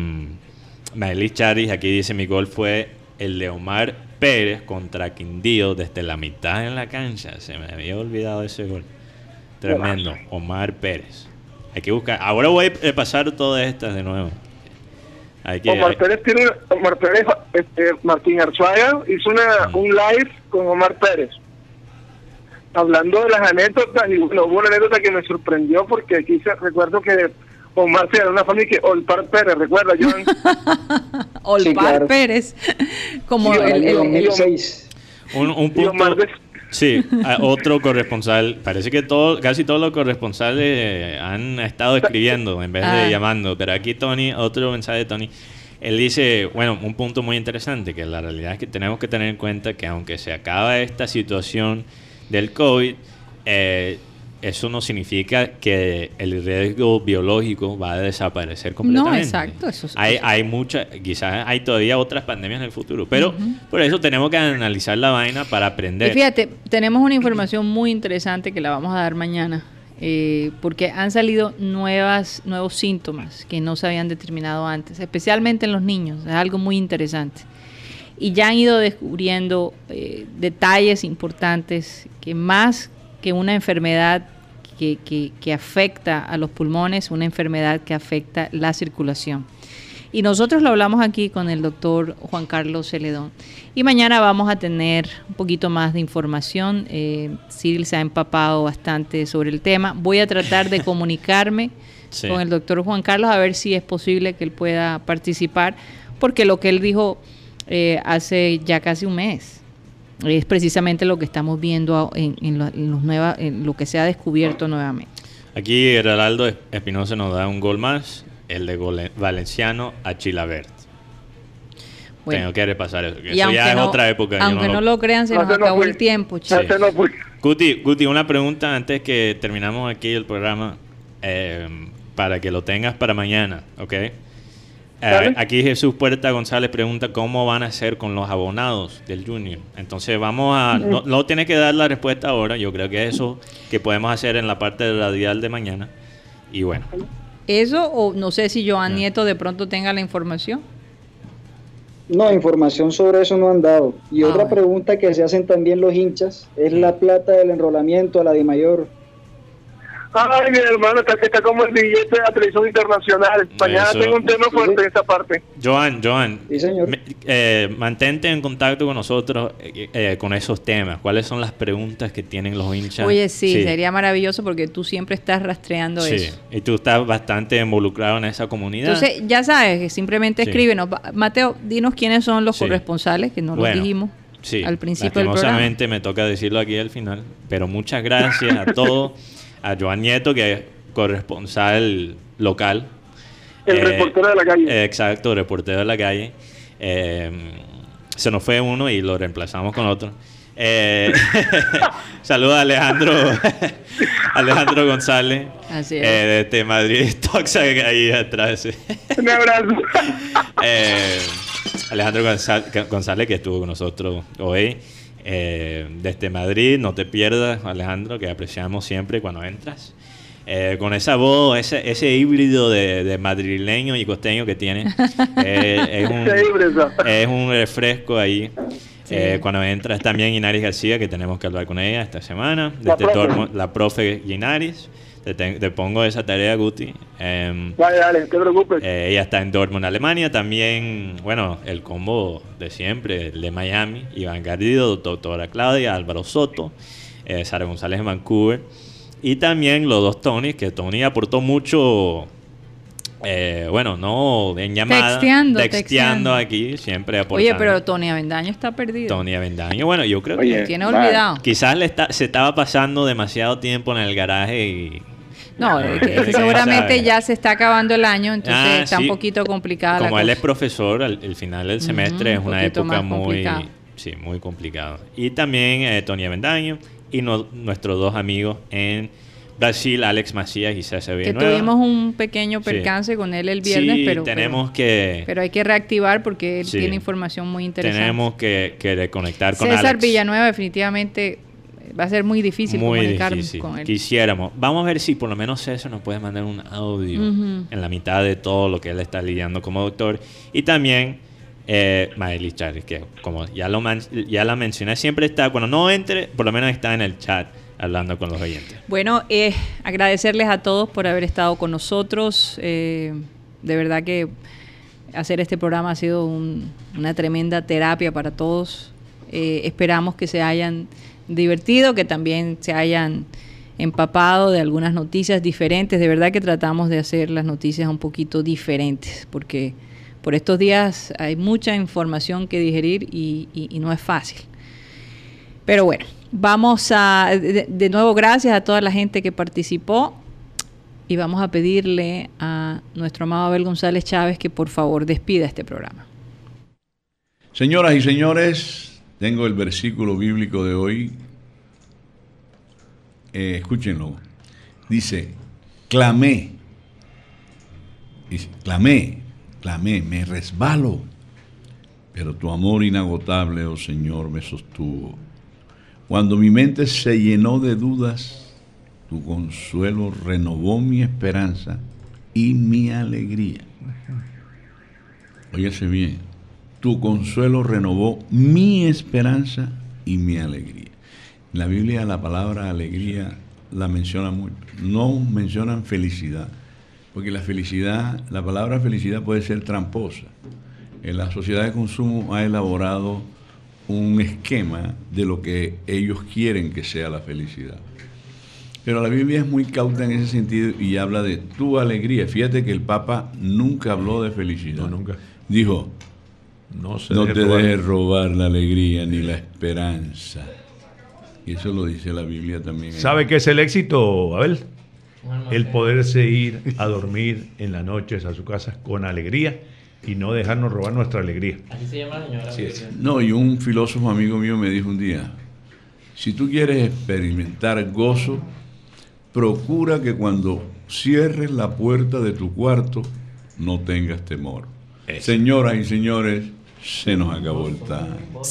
Maelis Charis aquí dice: Mi gol fue el de Omar Pérez contra Quindío desde la mitad en la cancha. Se me había olvidado ese gol. Tremendo. Omar Pérez. Hay que buscar. Ahora voy a pasar todas estas de nuevo. Omar Pérez tiene, Omar Pérez, este, Martín Arzuaga hizo una, un live con Omar Pérez, hablando de las anécdotas, y bueno, hubo una anécdota que me sorprendió porque aquí se, recuerdo que Omar era una familia que Olpar Pérez, ¿recuerda, Joan? Olpar Pérez, como el, el, Un, un punto... Sí, otro corresponsal. Parece que todo, casi todos los corresponsales han estado escribiendo en vez de ah. llamando. Pero aquí Tony, otro mensaje de Tony. Él dice, bueno, un punto muy interesante, que la realidad es que tenemos que tener en cuenta que aunque se acaba esta situación del COVID, eh, eso no significa que el riesgo biológico va a desaparecer completamente. No, exacto. Eso, hay, hay muchas, quizás hay todavía otras pandemias en el futuro, pero por eso tenemos que analizar la vaina para aprender. Y fíjate, tenemos una información muy interesante que la vamos a dar mañana, eh, porque han salido nuevas, nuevos síntomas que no se habían determinado antes, especialmente en los niños, es algo muy interesante. Y ya han ido descubriendo eh, detalles importantes que más que una enfermedad que, que, afecta a los pulmones, una enfermedad que afecta la circulación. Y nosotros lo hablamos aquí con el doctor Juan Carlos Celedón. Y mañana vamos a tener un poquito más de información. Eh, Cyril se ha empapado bastante sobre el tema. Voy a tratar de comunicarme con el doctor Juan Carlos a ver si es posible que él pueda participar, porque lo que él dijo eh, hace ya casi un mes es precisamente lo que estamos viendo en, en, los nueva, en lo que se ha descubierto nuevamente. Aquí Geraldo Espinosa nos da un gol más, el de Valenciano a Chilabert. Tengo que repasar eso. eso ya es otra época. Aunque no, lo, crean, se nos acabó el tiempo. Sí. Guti, una pregunta antes que terminamos aquí el programa, eh, para que lo tengas para mañana, ¿ok? Eh, aquí Jesús Puerta González pregunta cómo van a hacer con los abonados del Junior. Entonces vamos a... No, no tienes que dar la respuesta ahora, yo creo que eso que podemos hacer en la parte radial de mañana. Y bueno. Eso o no sé si Joan Nieto de pronto tenga la información. No, información sobre eso no han dado. Y ah, otra pregunta que se hacen también los hinchas es la plata del enrolamiento a la de mayor. Ay, mi hermano, está, está como el billete de la televisión internacional. Mañana tengo un tema fuerte en esta parte. Joan, Joan, eh, mantente en contacto con nosotros eh, eh, con esos temas. ¿Cuáles son las preguntas que tienen los hinchas? Oye, sí, sería maravilloso porque tú siempre estás rastreando sí. eso. Y tú estás bastante involucrado en esa comunidad. Entonces, ya sabes, que simplemente escríbenos. Mateo, dinos quiénes son los corresponsales, que no lo dijimos. al principio del programa. me toca decirlo aquí al final, pero muchas gracias a todos. a Joan Nieto, que es corresponsal local. El eh, reportero de la calle. exacto, reportero de la calle. Eh, se nos fue uno y lo reemplazamos con otro. Eh, saluda a Alejandro, Alejandro González. Así es. Eh, desde Madrid, Toxa, ahí atrás. Un abrazo. Alejandro González, que estuvo con nosotros hoy. Eh, desde Madrid, no te pierdas, Alejandro, que apreciamos siempre cuando entras. Eh, con esa voz, ese, ese híbrido de, madrileño y costeño que tiene, eh, es, un, es, un, refresco ahí. Eh, cuando entras también Inaris García, que tenemos que hablar con ella esta semana. La profe, la profe Inaris. Te, pongo esa tarea, Guti. Eh, dale, dale, no te preocupes. Eh, ella está en Dortmund, Alemania. También, bueno, el combo de siempre, el de Miami. Iván Garrido, doctora Claudia, Álvaro Soto, eh, Sara González de Vancouver. Y también los dos Tony, que Tony aportó mucho eh, bueno, no en llamada, texteando, texteando, aquí, siempre aportando. Oye, pero Tony Avendaño está perdido. Tony Avendaño, bueno, yo creo que tiene olvidado. Quizás le está, se estaba pasando demasiado tiempo en el garaje y no, seguramente ya se está acabando el año, entonces ah, está un poquito complicado. Como él es profesor, el, final del semestre es una época muy, sí, muy complicada. Y también eh, Tony Avendaño y nuestros dos amigos en Brasil, Alex Macías y César Villanueva. Que tuvimos un pequeño percance con él el viernes, sí, pero, tenemos que... Pero hay que reactivar porque él tiene información muy interesante. Tenemos que, que reconectar con César Villanueva definitivamente va a ser muy difícil muy comunicar con él. Quisiéramos. Vamos a ver si por lo menos César nos puede mandar un audio en la mitad de todo lo que él está lidiando como doctor. Y también eh, Maeli que como ya, lo ya la mencioné, siempre está, cuando no entre, por lo menos está en el chat hablando con los oyentes. Bueno, eh, agradecerles a todos por haber estado con nosotros. Eh, de verdad que hacer este programa ha sido una tremenda terapia para todos. Eh, esperamos que se hayan divertido, que también se hayan empapado de algunas noticias diferentes. De verdad que tratamos de hacer las noticias un poquito diferentes, porque por estos días hay mucha información que digerir y no es fácil. Pero bueno, Vamos a, de, nuevo, gracias a toda la gente que participó y vamos a pedirle a nuestro amado Abel González Chávez que por favor despida este programa. Señoras y señores, tengo el versículo bíblico de hoy. Eh, escúchenlo. Dice, clamé, clamé, clamé, me resbalo, pero tu amor inagotable, oh Señor, me sostuvo. Cuando mi mente se llenó de dudas, tu consuelo renovó mi esperanza y mi alegría. Óyese bien, tu consuelo renovó mi esperanza y mi alegría. En la Biblia la palabra alegría la menciona mucho. No mencionan felicidad, porque la felicidad, la palabra felicidad puede ser tramposa. En la sociedad de consumo ha elaborado un esquema de lo que ellos quieren que sea la felicidad. Pero la Biblia es muy cauta en ese sentido y habla de tu alegría. Fíjate que el Papa nunca habló de felicidad. No, nunca. Dijo, no, te dejes robar la alegría ni la esperanza. Y eso lo dice la Biblia también. ¿Sabe qué es el éxito, Abel? El poderse ir a dormir en las noches a su casa con alegría y no dejarnos robar nuestra alegría. Así se llama la señora. No, y un filósofo amigo mío me dijo un día, si tú quieres experimentar gozo, procura que cuando cierres la puerta de tu cuarto no tengas temor. Señoras y señores, se nos acabó el time.